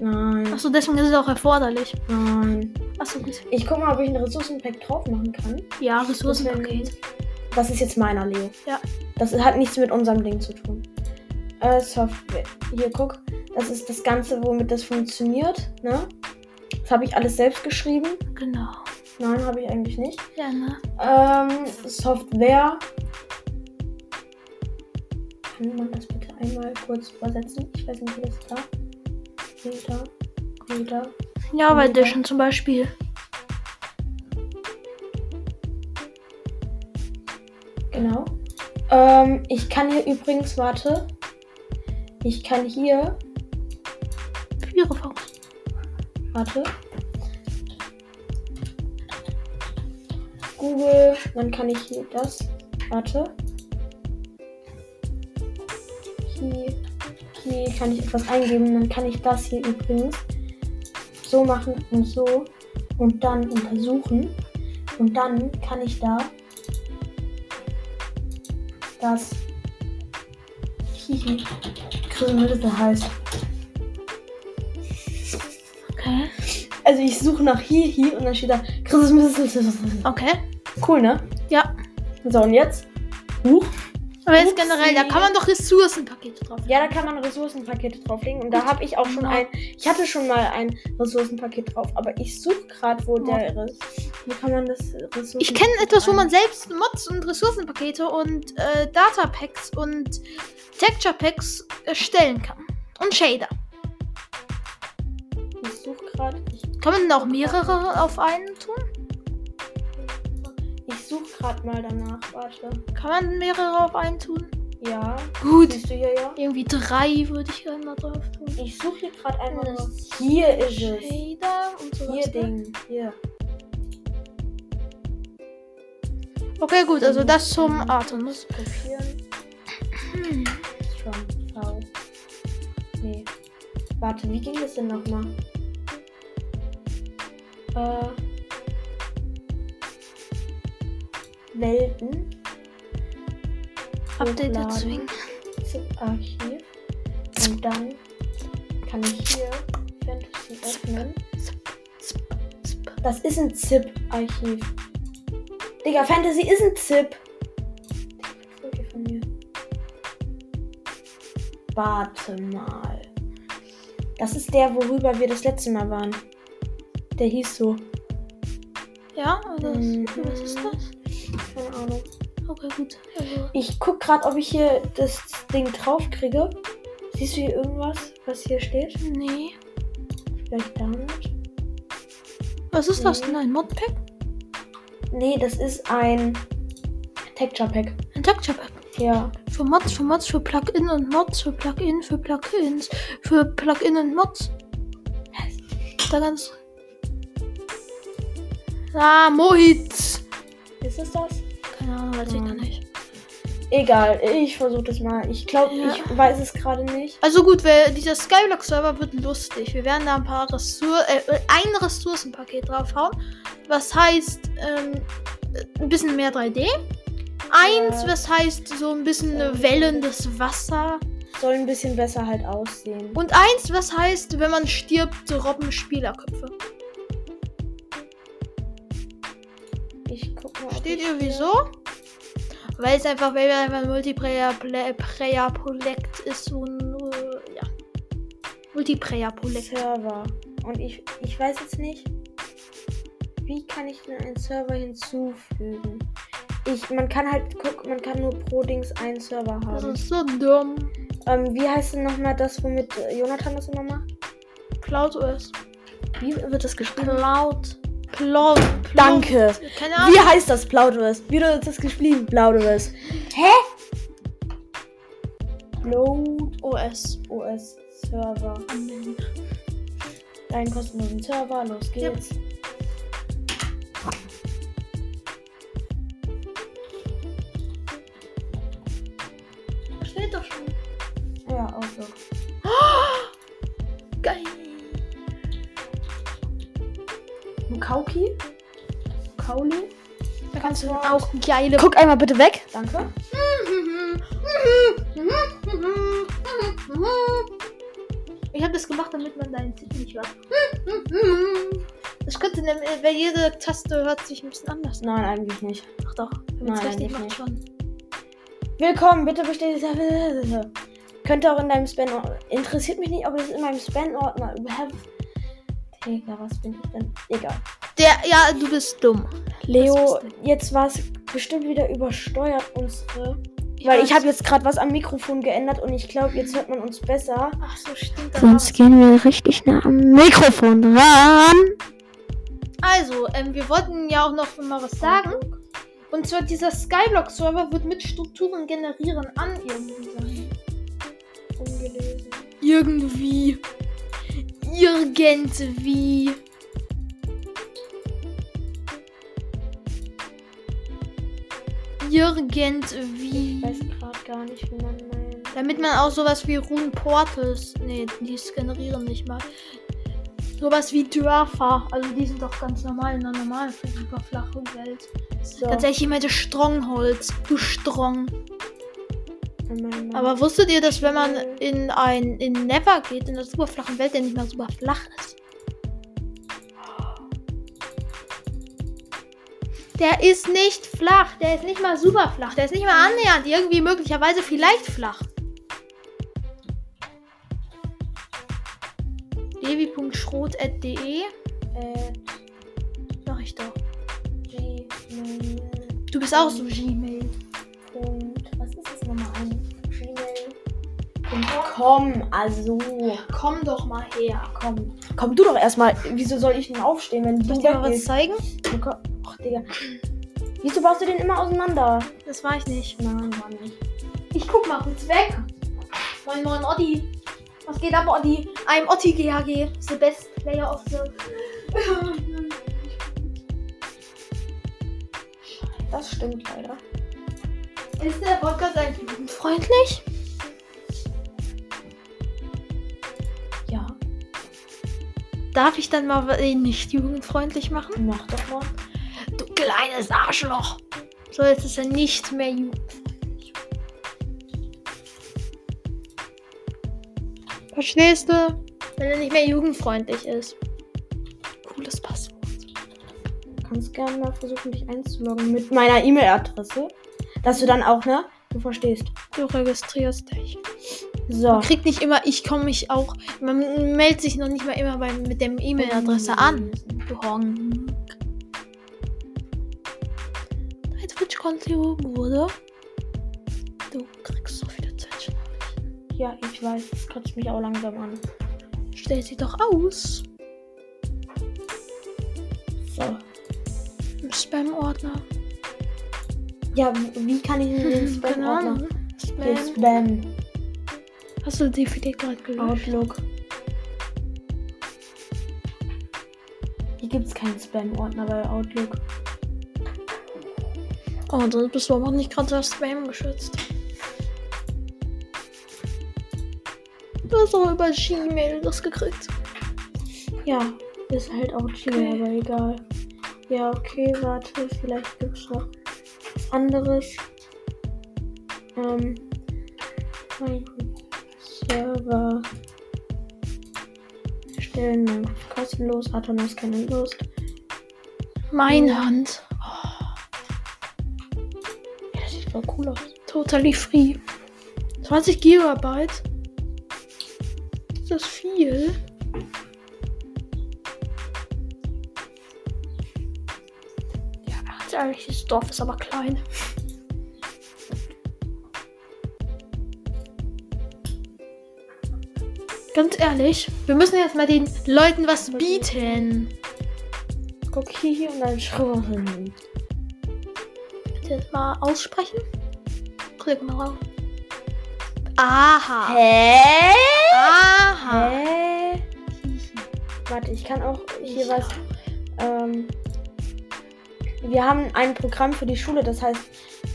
Nein, Achso, deswegen ist es auch erforderlich. nein. Achso, gut. Ich gucke mal, ob ich ein Ressourcenpack drauf machen kann. Ja, Das, Ressourcenpaket. das ist jetzt meiner, Leo. Ja. Das hat nichts mit unserem Ding zu tun. Äh, Software. Hier, guck. Das ist das Ganze, womit das funktioniert. Ne? Das habe ich alles selbst geschrieben. Genau. Nein, habe ich eigentlich nicht. Ja, ne? Ähm, Software. Kann man das bitte einmal kurz übersetzen? Ich weiß nicht, wie das da. Wieder. Wieder. Java. Edition zum Beispiel. Genau. Ähm, ich kann hier übrigens, warte. Ich kann hier, Pyrofox. warte. Google, dann kann ich hier das, warte. Hier, hier kann ich etwas eingeben, dann kann ich das hier übrigens so machen und so und dann untersuchen. Und dann kann ich da das Kriminelle heißt. Okay. Also ich suche nach Hihi und dann steht da Christmas. Okay. Cool, ne? Ja. So, und jetzt? Huch. Aber jetzt generell, da kann man doch Ressourcenpakete drauf. Ja, da kann man Ressourcenpakete drauflegen. Und da habe ich auch schon ein. Ich hatte schon mal ein Ressourcenpaket drauf, aber ich suche gerade, wo der ist. Wie kann man das Ressourcen? Ich kenne etwas, wo man selbst Mods und Ressourcenpakete und äh, Datapacks und Texture Packs erstellen kann. Und Shader. Ich suche gerade. Kann man auch mehrere auf einen tun? Ich suche gerade mal danach. Warte. Kann man mehrere auf einen tun? Ja. Gut. Siehst du hier ja? Irgendwie drei würde ich gerne da drauf tun. Ich suche hier gerade einmal. Das. Hier ist es. Shader und sowas. Hier ne? Ding. Hier. Okay, gut, also das zum Artemis. Kopieren. Hm. Schon. V. Nee. Warte, wie ging das denn nochmal? Äh. Welten. Update Hochladen. erzwingen. ZIP-Archiv. Und dann kann ich hier Fantasy öffnen. Das ist ein ZIP-Archiv. Digga, Fantasy ist ein ZIP. Von mir? Warte mal. Das ist der, worüber wir das letzte Mal waren. Der hieß so. Ja, also Mhm. was ist das? Ahnung. Okay, gut. Also, Ich guck gerade, ob ich hier das Ding drauf kriege. Siehst du hier irgendwas, was hier steht? nee. Vielleicht damit? Was ist das Nee. denn? Ein Modpack? Nee, das ist ein Texture Pack. Ein Texture Pack. Ja. Für Mods, für Mods, für Plugin und Mods, für Plugin, für Plugins, für Plugin und Mods. Da ganz. Ah, Mohit. Ist es das? Keine Ahnung, weiß ich gar nicht. Egal, ich versuche das mal. Ich glaube, Ja. ich weiß es gerade nicht. Also gut, weil dieser Skyblock-Server wird lustig. Wir werden da ein paar Ressour äh, ein Ressourcenpaket draufhauen. Was heißt ähm, ein bisschen mehr 3D. Eins, Ja. was heißt so ein bisschen Ja. wellendes Wasser. Soll ein bisschen besser halt aussehen. Und eins, was heißt, wenn man stirbt, robben Spielerköpfe. Ich guck mal. ob Steht ich ihr wieso? Weil es einfach, weil wir einfach ein Multiplayer-Projekt ist, so ein, äh, ja. Multiplayer-Projekt. Server. Und ich, ich weiß jetzt nicht, wie kann ich denn einen Server hinzufügen? Ich, man kann halt, guck, man kann nur pro Dings einen Server Das haben. ist so dumm. Ähm, wie heißt denn nochmal das, womit Jonathan das immer macht? Cloud OS. Wie wird das geschrieben? Cloud. Cloud. Danke. Keine Ahnung. Wie heißt das Plauderous? Wie wird das geschrieben? Plauderous. Hä? Load OS. OS Server. Deinen kostenlosen Server. Los Ja. geht's. Steht doch schon. Ja, Outlook. Geil. Da kannst du auch geile. Guck einmal bitte weg. Danke. Ich habe das gemacht, damit man deinen Titel nicht hört. Das könnte nämlich, weil jede Taste hört sich ein bisschen anders an. Nein, eigentlich nicht. Ach doch, Nein, richtig eigentlich macht nicht. schon. Willkommen, bitte bestätigt. Könnte auch in deinem Spam. Interessiert mich nicht, ob es in meinem Spam-Ordner überhaupt. Digga, was bin ich denn? Egal. Der, ja, du bist dumm. Leo, bist jetzt war es bestimmt wieder übersteuert, unsere. Ich Weil ich habe jetzt gerade was am Mikrofon geändert und ich glaube, jetzt hört man uns besser. Ach so, stimmt. Sonst gehen wir richtig nah am Mikrofon ran. Also, ähm, wir wollten ja auch noch mal was sagen. Und zwar dieser Skyblock-Server wird mit Strukturen generieren an irgendwie sein. Ungelesen. Irgendwie. Irgendwie. Irgendwie. Ich weiß gerade gar nicht, wie man meint. Damit man auch sowas wie Rune Portals. Nee, die generieren nicht mal. Sowas wie Dörfer. Also die sind doch ganz normal in einer normalen, super flachen Welt. So. Ganz ehrlich, ich meinte Strongholz. Du Strong. Aber Aber wusstet ihr, dass wenn man in ein in Never geht, in der super flachen Welt, der nicht mal super flach ist? Der ist nicht flach. Der ist nicht mal super flach. Der ist nicht mal annähernd irgendwie möglicherweise vielleicht flach. levi.schrot.de äh, Sag ich doch. Gmail. Du bist auch so Gmail. Punkt. Was ist das nochmal ein? Gmail.com. Also, Komm doch mal her. komm. Komm du doch erstmal. Wieso soll ich denn aufstehen, wenn Soll du ich dir mal was zeigen? Du ko- Digga. Wieso baust du den immer auseinander? Das war ich nicht. Nein, war nicht. Ich guck mal kurz weg. Moin moin Otti. Was geht ab, Otti? I'm Otti GHG. The best player of the. Das stimmt leider. Ist der Podcast eigentlich jugendfreundlich? Ja, Darf ich dann mal ihn nicht jugendfreundlich machen? mach doch mal. Kleines Arschloch. So, jetzt ist er nicht mehr jugendfreundlich. Verstehst du? Wenn er nicht mehr jugendfreundlich ist. Cooles Passwort. Du kannst gerne mal versuchen, dich einzuloggen mit meiner E-Mail-Adresse. Dass du dann auch, ne? Du verstehst. Du registrierst dich. So. Man kriegt nicht immer, ich komme mich auch. Man meldet sich noch nicht mal immer bei, mit der E-Mail-Adresse an. Du Honk. Twitch-Konto wurde. Du kriegst so viele twitch Ja, ich weiß. Das kotzt mich auch langsam an. Stell sie doch aus. So. Im Spam-Ordner. Ja, wie kann ich denn den Spam-Ordner? Den Spam. Spam. Hast du die DVD gerade gelöscht? Outlook. Hier gibt es keinen Spam-Ordner bei Outlook. Oh, dann bist du aber nicht gerade das Spam geschützt. Du hast auch über Gmail das gekriegt. Ja, ist halt auch Gmail, Okay. aber egal. Ja, okay, warte, vielleicht gibt es noch was anderes. Ähm, Server stellen Minecraft kostenlos, Atomos keine Lust. Meine Hand. Sieht voll cool aus. Totally free. 20 Gigabyte. Ist das viel? Ja, ganz ehrlich, das Dorf ist aber klein. Ganz ehrlich, wir müssen jetzt mal den Leuten was bieten. Guck hier, hier und dann schrubben. Jetzt mal aussprechen. Klick mal rauf. Aha. Hä? Aha. Hä? Warte, ich kann auch hier Ich was. Ähm, wir haben ein Programm für die Schule, das heißt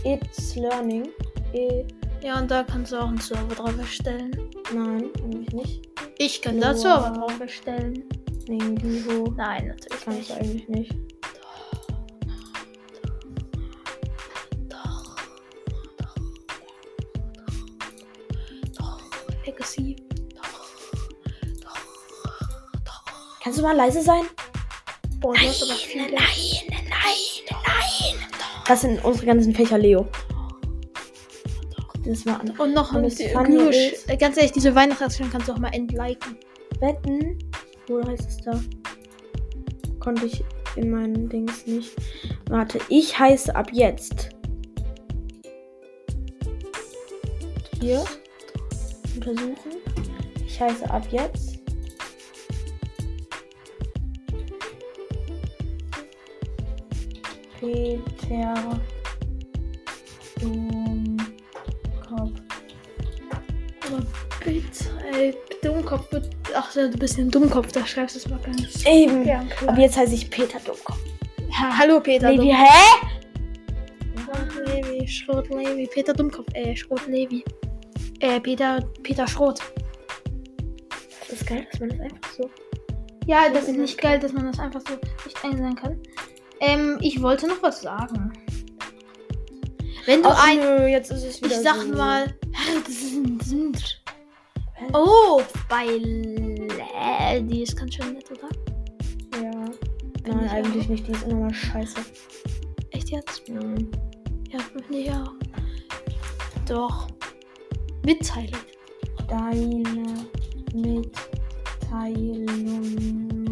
It's Learning. E Ja, und da kannst du auch einen Server drauf erstellen. Nein, eigentlich nicht. Ich kann da Wow. Server drauf erstellen. Wegen Divo. Nein, natürlich Kannst nicht. du eigentlich nicht. Legacy. Doch. Doch. Doch. Kannst du mal leise sein? Boah, du hast aber viele. nein, nein, nein. Das sind unsere ganzen Fächer, Leo. Das war Und noch ein ist- Äh, Ganz ehrlich, diese Weihnachtsaktion kannst du auch mal entliken. Wetten. Wo heißt es da? Konnte ich in meinen Dings nicht. Warte, ich heiße ab jetzt. Hier. Untersuchen. Ich heiße ab jetzt. Peter Dummkopf. Aber bitte, ey, Dummkopf. Ach ja, du bist ein Dummkopf, da schreibst du es mal ganz. Eben. gern Ab klar. jetzt heiße ich Peter Dummkopf. Ja, hallo Peter. Levi, Dummkopf. hä? Levi, Schrot Levi, Peter Dummkopf, äh, Schrot Levi. Äh, Peter, Peter Schrot. Das ist geil, dass man das einfach so. Ja, das ist nicht geil, dass man das einfach so nicht einsehen kann. Ähm, ich wollte noch was sagen. Wenn du Ach, ein. nö, jetzt ist es wieder Ich sag so. mal. Das. Oh, bei. Die ist ganz schön nett, oder? Ja. Find Nein, ich eigentlich auch. nicht. Die ist immer mal scheiße. Echt jetzt? Nein. Ja, finde ich auch. Doch. Mitteilung. Deine Mitteilungen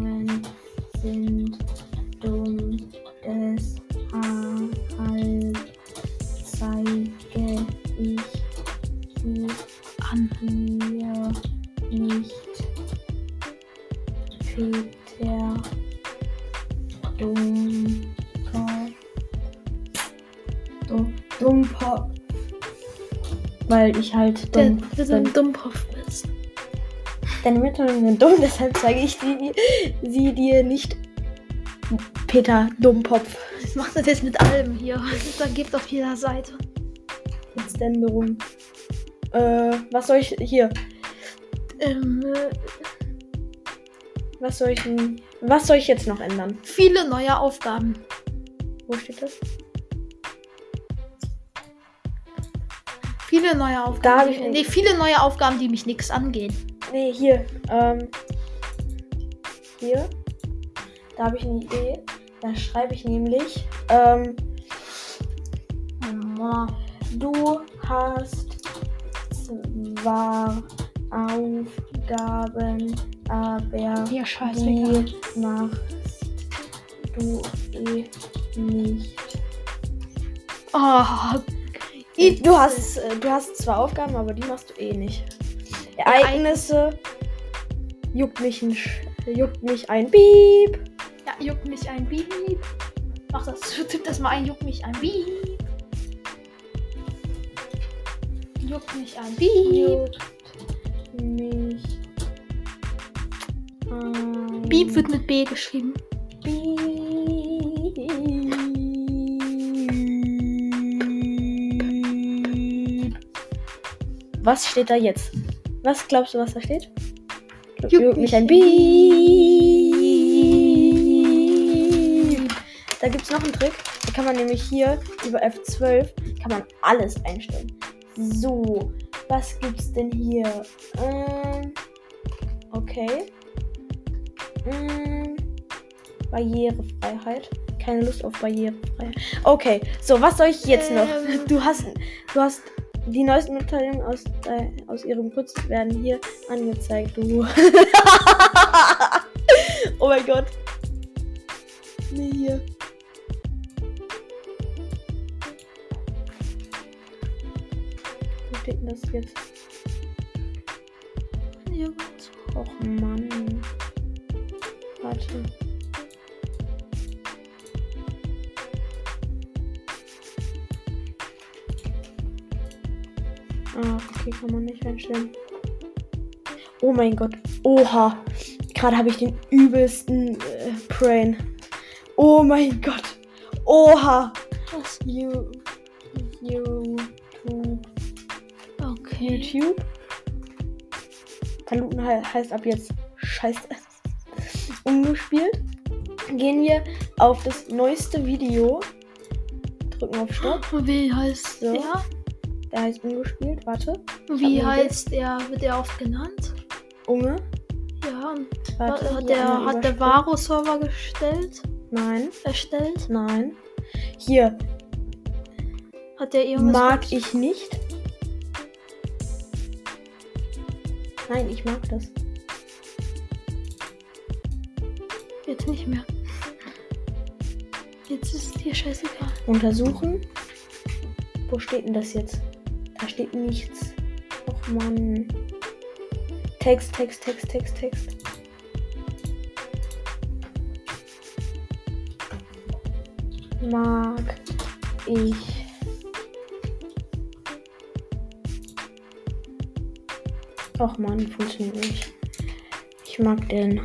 Weil ich halt dumm der so ein bin. Dummkopf bist. Deine Mitteilungen sind dumm, deshalb zeige ich die, sie dir nicht. Peter Dummkopf. Was macht das jetzt mit allem hier? Da gibt auf jeder Seite. Jetzt Änderung. Äh, was soll ich hier? Ähm, äh, Was soll ich denn, Was soll ich jetzt noch ändern? viele neue Aufgaben. Wo steht das? Viele neue Aufgaben. Da die, nee, viele neue Aufgaben, die mich nichts angehen. Nee, hier. Ähm, hier. Da habe ich eine Idee. Da schreibe ich nämlich. Ähm, du hast zwar Aufgaben, aber Ja, die machst du eh nicht. Oh, Du hast, äh, du hast zwar Aufgaben, aber die machst du eh nicht. Ereignisse juckt mich ein, Sch- juckt mich ein Piep. Ja, juckt mich ein Beep. Mach das. Tipp das mal ein, juckt mich ein Beep. Juckt mich ein Beep. Juckt mich ein Beep wird mit B geschrieben. Piep. Was steht da jetzt? Was glaubst du, was da steht? Juckt Juckt mich ein Piep. Da gibt es noch einen Trick. Da kann man nämlich hier über F12 kann man alles einstellen. So, was gibt's denn hier? Ähm, okay. Mm, Barrierefreiheit. Keine Lust auf Barrierefreiheit. Okay, so, was soll ich jetzt noch? Ähm. Du hast, du hast die neuesten Mitteilungen aus, äh, aus ihrem Putz werden hier angezeigt. Du. oh mein Gott. Nee, hier. Wo steht denn das jetzt? Einstellen. Oh mein Gott. Oha. Gerade habe ich den übelsten äh, Brain. Oh mein Gott. Oha. Was? You, YouTube. Okay. YouTube. Paluten he heißt ab jetzt Scheiße. Umgespielt. Gehen wir auf das neueste Video. Drücken auf Stopp. Wie heißt So. der? Der heißt umgespielt. Warte. Wie heißt der? Wird der oft genannt? Unge. Ja. Warte. Hat der, hat der. Varo-Server gestellt? Nein. Erstellt? Nein. Hier. Hat der irgendwas? Mag ich nicht. Nein, ich mag das. Jetzt nicht mehr. Jetzt ist dir scheißegal. Untersuchen. Wo steht denn das jetzt? Da steht nichts. Och Mann. Text, Text, Text, Text, Text. Mag ich. Och Mann, funktioniert nicht. Ich mag den.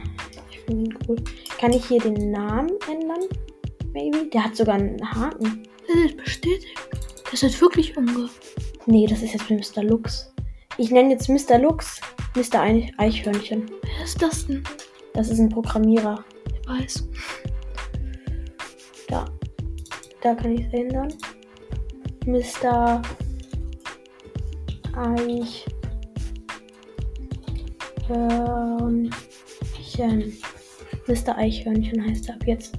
Ich finde ihn cool. Kann ich hier den Namen ändern? Maybe? Der hat sogar einen Haken. Das ist bestätigt. Das ist wirklich umge. Nee, das ist jetzt Mr. Lux. Ich nenne jetzt Mr. Lux Mr. Eich- Eichhörnchen. Wer ist das denn? Das ist ein Programmierer. Ich weiß. Da. Da kann ich es ändern. Mr. Eichhörnchen. Mr. Eichhörnchen heißt er ab jetzt.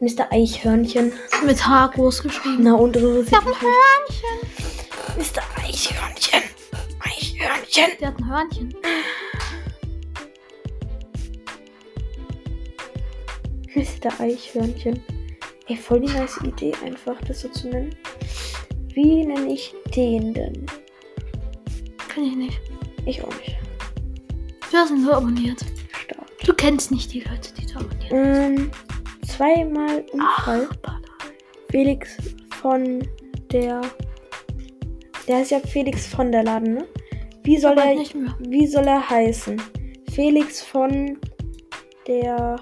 Mr. Eichhörnchen. Mit H groß geschrieben. Na und Hörnchen. Mr. Eichhörnchen. Eichhörnchen. Der hat ein Hörnchen. Mr. Eichhörnchen. Ey, voll die nice Idee, einfach das so zu nennen. Wie nenne ich den denn? Kann ich nicht. Ich auch nicht. Du hast ihn nur abonniert. Start. Du kennst nicht die Leute, die du abonniert. Ähm, zweimal Unfall. pardon. Felix von der. Der heißt ja Felix von der Laden, ne? Wie soll er, mehr. wie soll er heißen? Felix von der.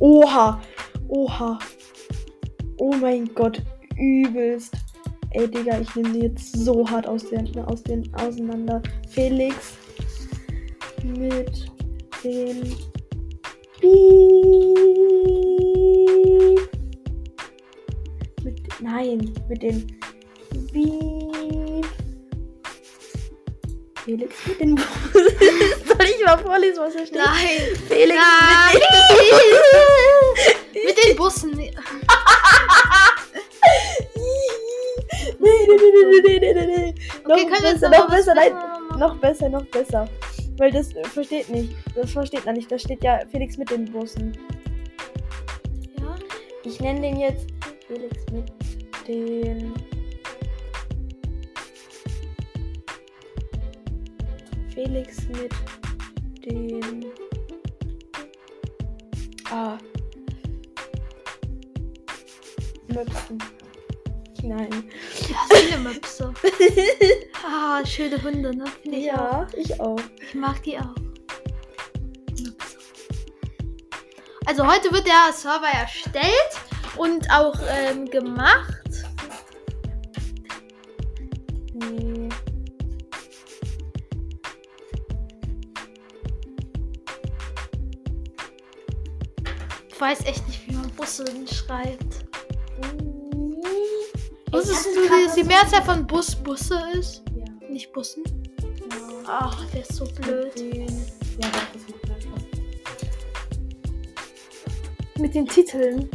Oha! Oha! Oh mein Gott, übelst. Ey, Digga, ich nehme die jetzt so hart aus den, aus den auseinander. Felix mit den Piep. Mit, nein, mit den Piep. Felix mit den Soll ich mal vorlesen, was da steht? Nein. Felix Nein. mit Mit den Bussen. den... Nee, nee, nee, nee, nee, nee, nee, nee. Okay, noch besser, noch besser, nein. Noch besser, noch besser. Weil das äh, versteht nicht. Das versteht man nicht. Da steht ja Felix mit den Bussen. Ja. Ich nenne den jetzt Felix mit den. Felix mit den. Ah. Möpsen. Nein. Ja, viele Möpse. ah, schöne Hunde, ne? Finde ich auch. Ja, ich auch. Ich mag die auch. Möpse. Also heute wird der Server erstellt und auch ähm, gemacht. Weiß echt nicht, wie man Busse schreibt. Ich Wusstest du, dass die Mehrzahl von Bus Busse ist? Ja. Nicht Bussen? ja. Ach, der ist so blöd. Ja, doch, das macht mehr Spaß. Mit den Titeln.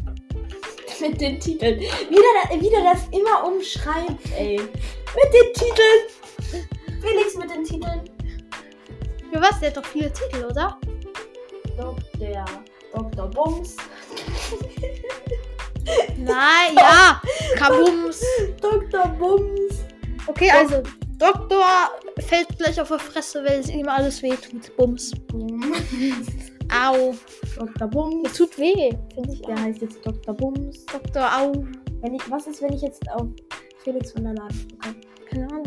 Mit den Titeln. Wieder, wieder das immer umschreibt, ey. Mit den Titeln. Felix mit den Titeln. Für was? Der hat doch viele Titel, oder? Dr. Dr. Bums. Nein, ja. Kabums. Dr. Bums. Okay, also Doktor fällt gleich auf die Fresse, weil es ihm alles wehtut. Bums. Bum. Au. Dr. Bums. Das tut weh, finde ich. Der heißt jetzt Dr. Bums. Doktor Au. Wenn ich, was ist, wenn ich jetzt auf Felix von der Laden drücke? Keine Ahnung.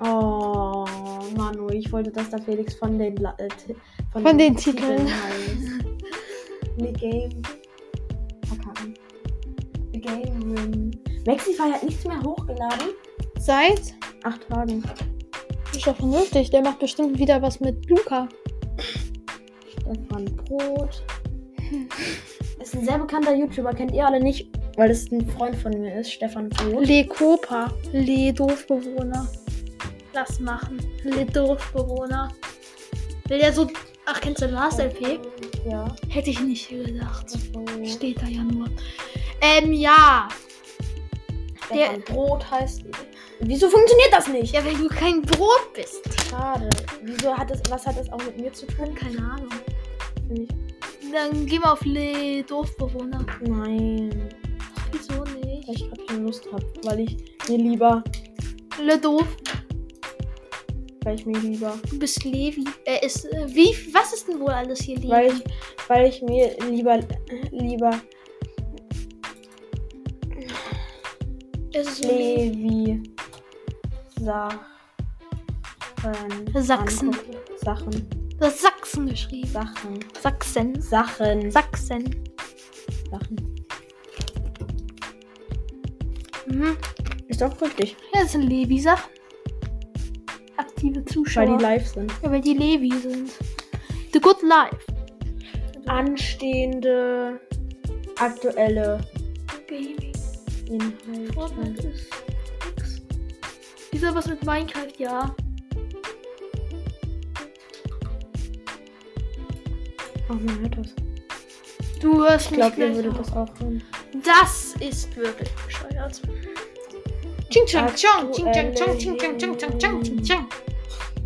Oh, Manu, ich wollte, dass da Felix von den, La äh, Ti- Von den Titeln. heißt. The Game. Verkacken. The Game Room. Maxify hat nichts mehr hochgeladen. Seit? Acht Tagen. Ist doch vernünftig. Der macht bestimmt wieder was mit Luca. Stefan Brot. Ist ein sehr bekannter YouTuber, kennt ihr alle nicht, weil es ein Freund von mir ist, Stefan Brot. Le Copa. Le Dorfbewohner. Lass machen. Le Dorfbewohner. Will der so. Ach, kennst du Last LP? Ja. Hätte ich nicht gedacht. Also, Steht da ja nur. Ähm, ja. Stefan Brot heißt. Wieso funktioniert das nicht? Ja, weil du kein Brot bist. Schade. Wieso hat das, was hat das auch mit mir zu tun? Keine Ahnung. Ich. Dann geh mal auf Le Dorfbewohner. Nein. Wieso Weil nicht? ich gerade keine Lust habe. Weil ich mir lieber. Le Dorf. Weil ich mir lieber. Du bist Levi. Er ist. Äh, wie? Was ist denn wohl alles hier Levi? Weil ich, weil ich mir lieber. Lieber. es ist Levi. Levi. Sachen. Sachsen. angucke. Sachen. Du hast Sachsen geschrieben. Sachen. Sachsen. Sachen. Sachsen. Sachen. Mhm. Ist doch richtig. Ja, das sind Levi-Sachen. Aktive Zuschauer. Weil die live sind. ja, weil die Levi sind. The Good Life. anstehende aktuelle. Inhalte. Fortnite ist nix. Ist da was mit Minecraft? Ja. Ach, man hört das. Du hörst Ich mich glaube, ihr gleich würdet das auch hören. Das ist wirklich bescheuert. Ching chang chong, ching chang chong, ching chang chong, chang chang ching chang.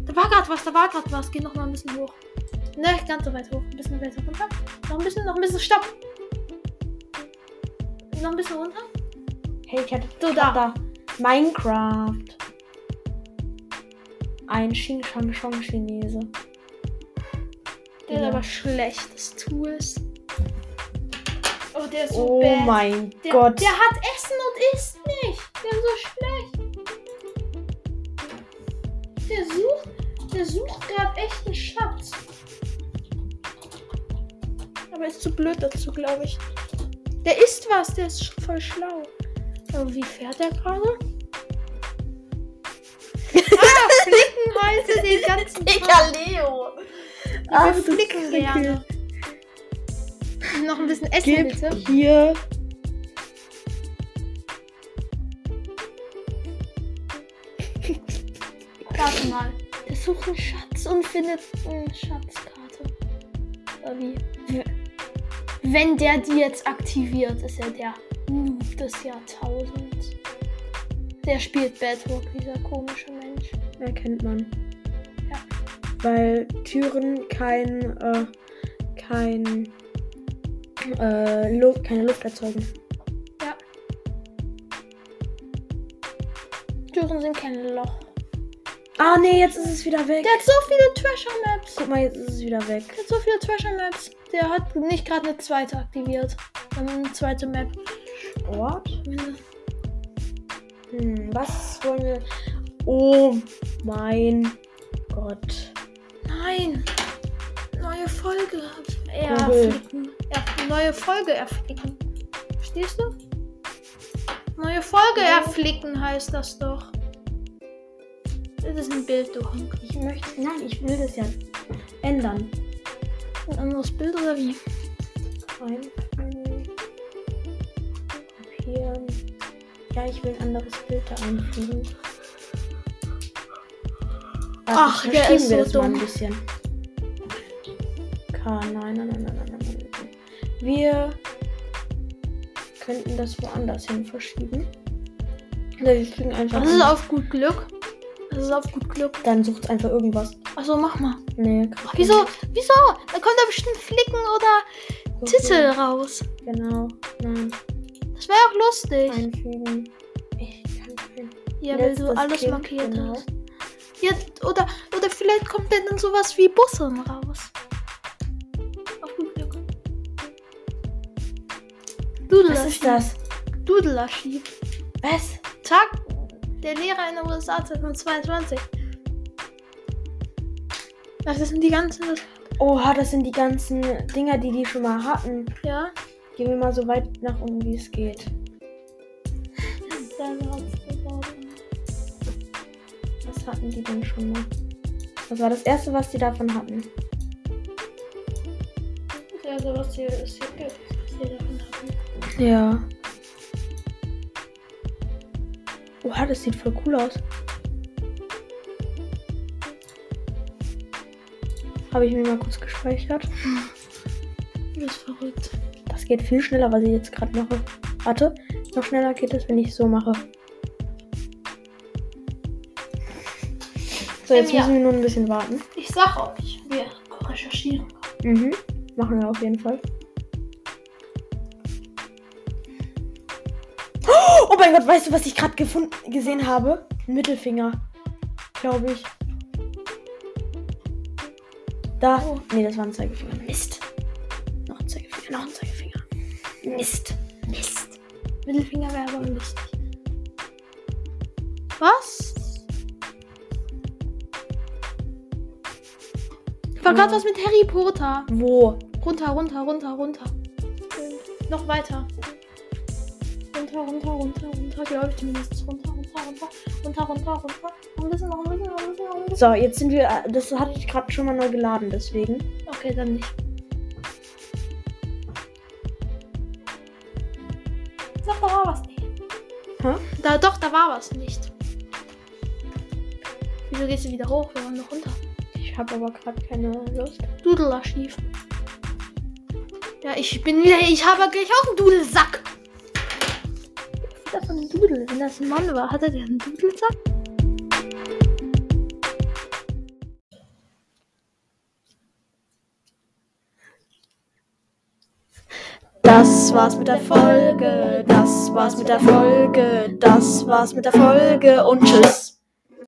Da war grad was, da war grad was. Geh noch mal ein bisschen hoch. Ne, ganz so weit hoch. Ein bisschen weiter runter. Noch ein bisschen, noch ein bisschen. Stopp. Noch ein bisschen runter. Hey, ich hatte So, da. da. Minecraft. Ein Xing Shang Shong Chinese. Der ist Ja. aber schlecht, das Tools. Oh, der ist so Oh bad. mein Der, Gott. der hat Essen und isst nicht. Der ist so schlecht. Der sucht, der sucht gerade echt einen Schatz. Aber ist zu blöd dazu, glaube ich. Der isst was, der ist voll schlau. Aber wie fährt der gerade? ah, Flickenweise den ganzen Tag. Leo. Will flicken gerne. Noch ein bisschen Essen, Gib bitte. hier. Warte mal. Der sucht einen Schatz und findet eine Schatzkarte. Oder wie? Wenn der die jetzt aktiviert, ist er der Noob des Jahrtausends. Der spielt Bedrock, dieser komische Mensch. Erkennt man. Ja. Weil Türen kein, äh, kein, äh, Luft, keine Luft erzeugen. Ja. Türen sind kein Loch. Ah, nee, jetzt ist es wieder weg. Der hat so viele Treasure Maps. Guck mal, jetzt ist es wieder weg. Der hat so viele Treasure Maps. Der hat nicht gerade eine zweite aktiviert. Eine zweite Map. Sport? Hm, was wollen wir? Oh mein Gott. Nein. Neue Folge. Erflicken. Er, neue Folge erflicken. Verstehst du? Neue Folge erflicken heißt das doch. Das ist ein Bild, du Honk. Ich möchte. Nein, ich will das ja ändern. Ein anderes Bild oder wie? Einfügen. Kopieren. Ja, ich will ein anderes Bild da einfügen. Ach, jetzt der ist wir so das mal ein dumm. bisschen. K, nein, nein, nein, nein, nein, nein, nein. Wir könnten das woanders hin verschieben. Oder wir fügen einfach. Das ist auf gut Glück. Das ist auf gut Glück. Dann sucht einfach irgendwas. Achso, mach mal. Nee, kann Ach, wieso? Wieso? Da kommt da bestimmt Flicken oder nicht. Titel raus. Genau. Nein. Das wäre auch lustig. Einfügen. Ich kann kein. Ja, weil du alles Kind, markiert genau. hast. Ja, oder, oder vielleicht kommt dann sowas wie Busse raus. Auf gut Glück. Was ist das? Dudelarchiv. Was? Tag der Lehrer in den USA 2022. Das sind die ganzen. Oha, das sind die ganzen Dinger, die die schon mal hatten. Ja. Gehen wir mal so weit nach unten, wie es geht. Was hatten die denn schon mal? Was war das erste, was die davon hatten? Was hier ist hier gibt. Was hier davon haben. Ja. Oha, das sieht voll cool aus. Habe ich mir mal kurz gespeichert. Das ist verrückt. Das geht viel schneller, was ich jetzt gerade mache. Warte, noch schneller geht es, wenn ich so mache. So, jetzt Ähm, ja. müssen wir nur ein bisschen warten. Ich sag euch, wir recherchieren. Mhm. Machen wir auf jeden Fall. Mein Gott, weißt du, was ich gerade gefunden gesehen habe? Ein Mittelfinger. Glaube ich. Da. Oh. Nee, das war ein Zeigefinger. Mist. Noch ein Zeigefinger, noch ein Zeigefinger. Mist. Mist. Mittelfinger wäre aber lustig. Was? War gerade Ja. was mit Harry Potter. Wo? Runter, runter, runter, runter. Noch weiter runter, runter, runter, runter, glaube ich zumindest. Runter, runter, runter, runter, runter, runter. Ein bisschen, noch ein bisschen, noch ein bisschen, noch ein bisschen. So, jetzt sind wir. Äh, das hatte ich gerade schon mal neu geladen, deswegen. Okay, dann nicht. Sag, da war was nicht. Hä? Da, doch, da war was nicht. Wieso gehst du wieder hoch? Wir wollen noch runter. Ich habe aber gerade keine Lust. Dudelarschief. Ja, ich bin wieder. Ich habe gleich auch einen Dudelsack. Was ist das für ein Dudel? Wenn das ein Mann war, hatte der einen Dudelsack? Das war's mit der Folge. Das war's mit der Folge. Das war's mit der Folge. Und tschüss.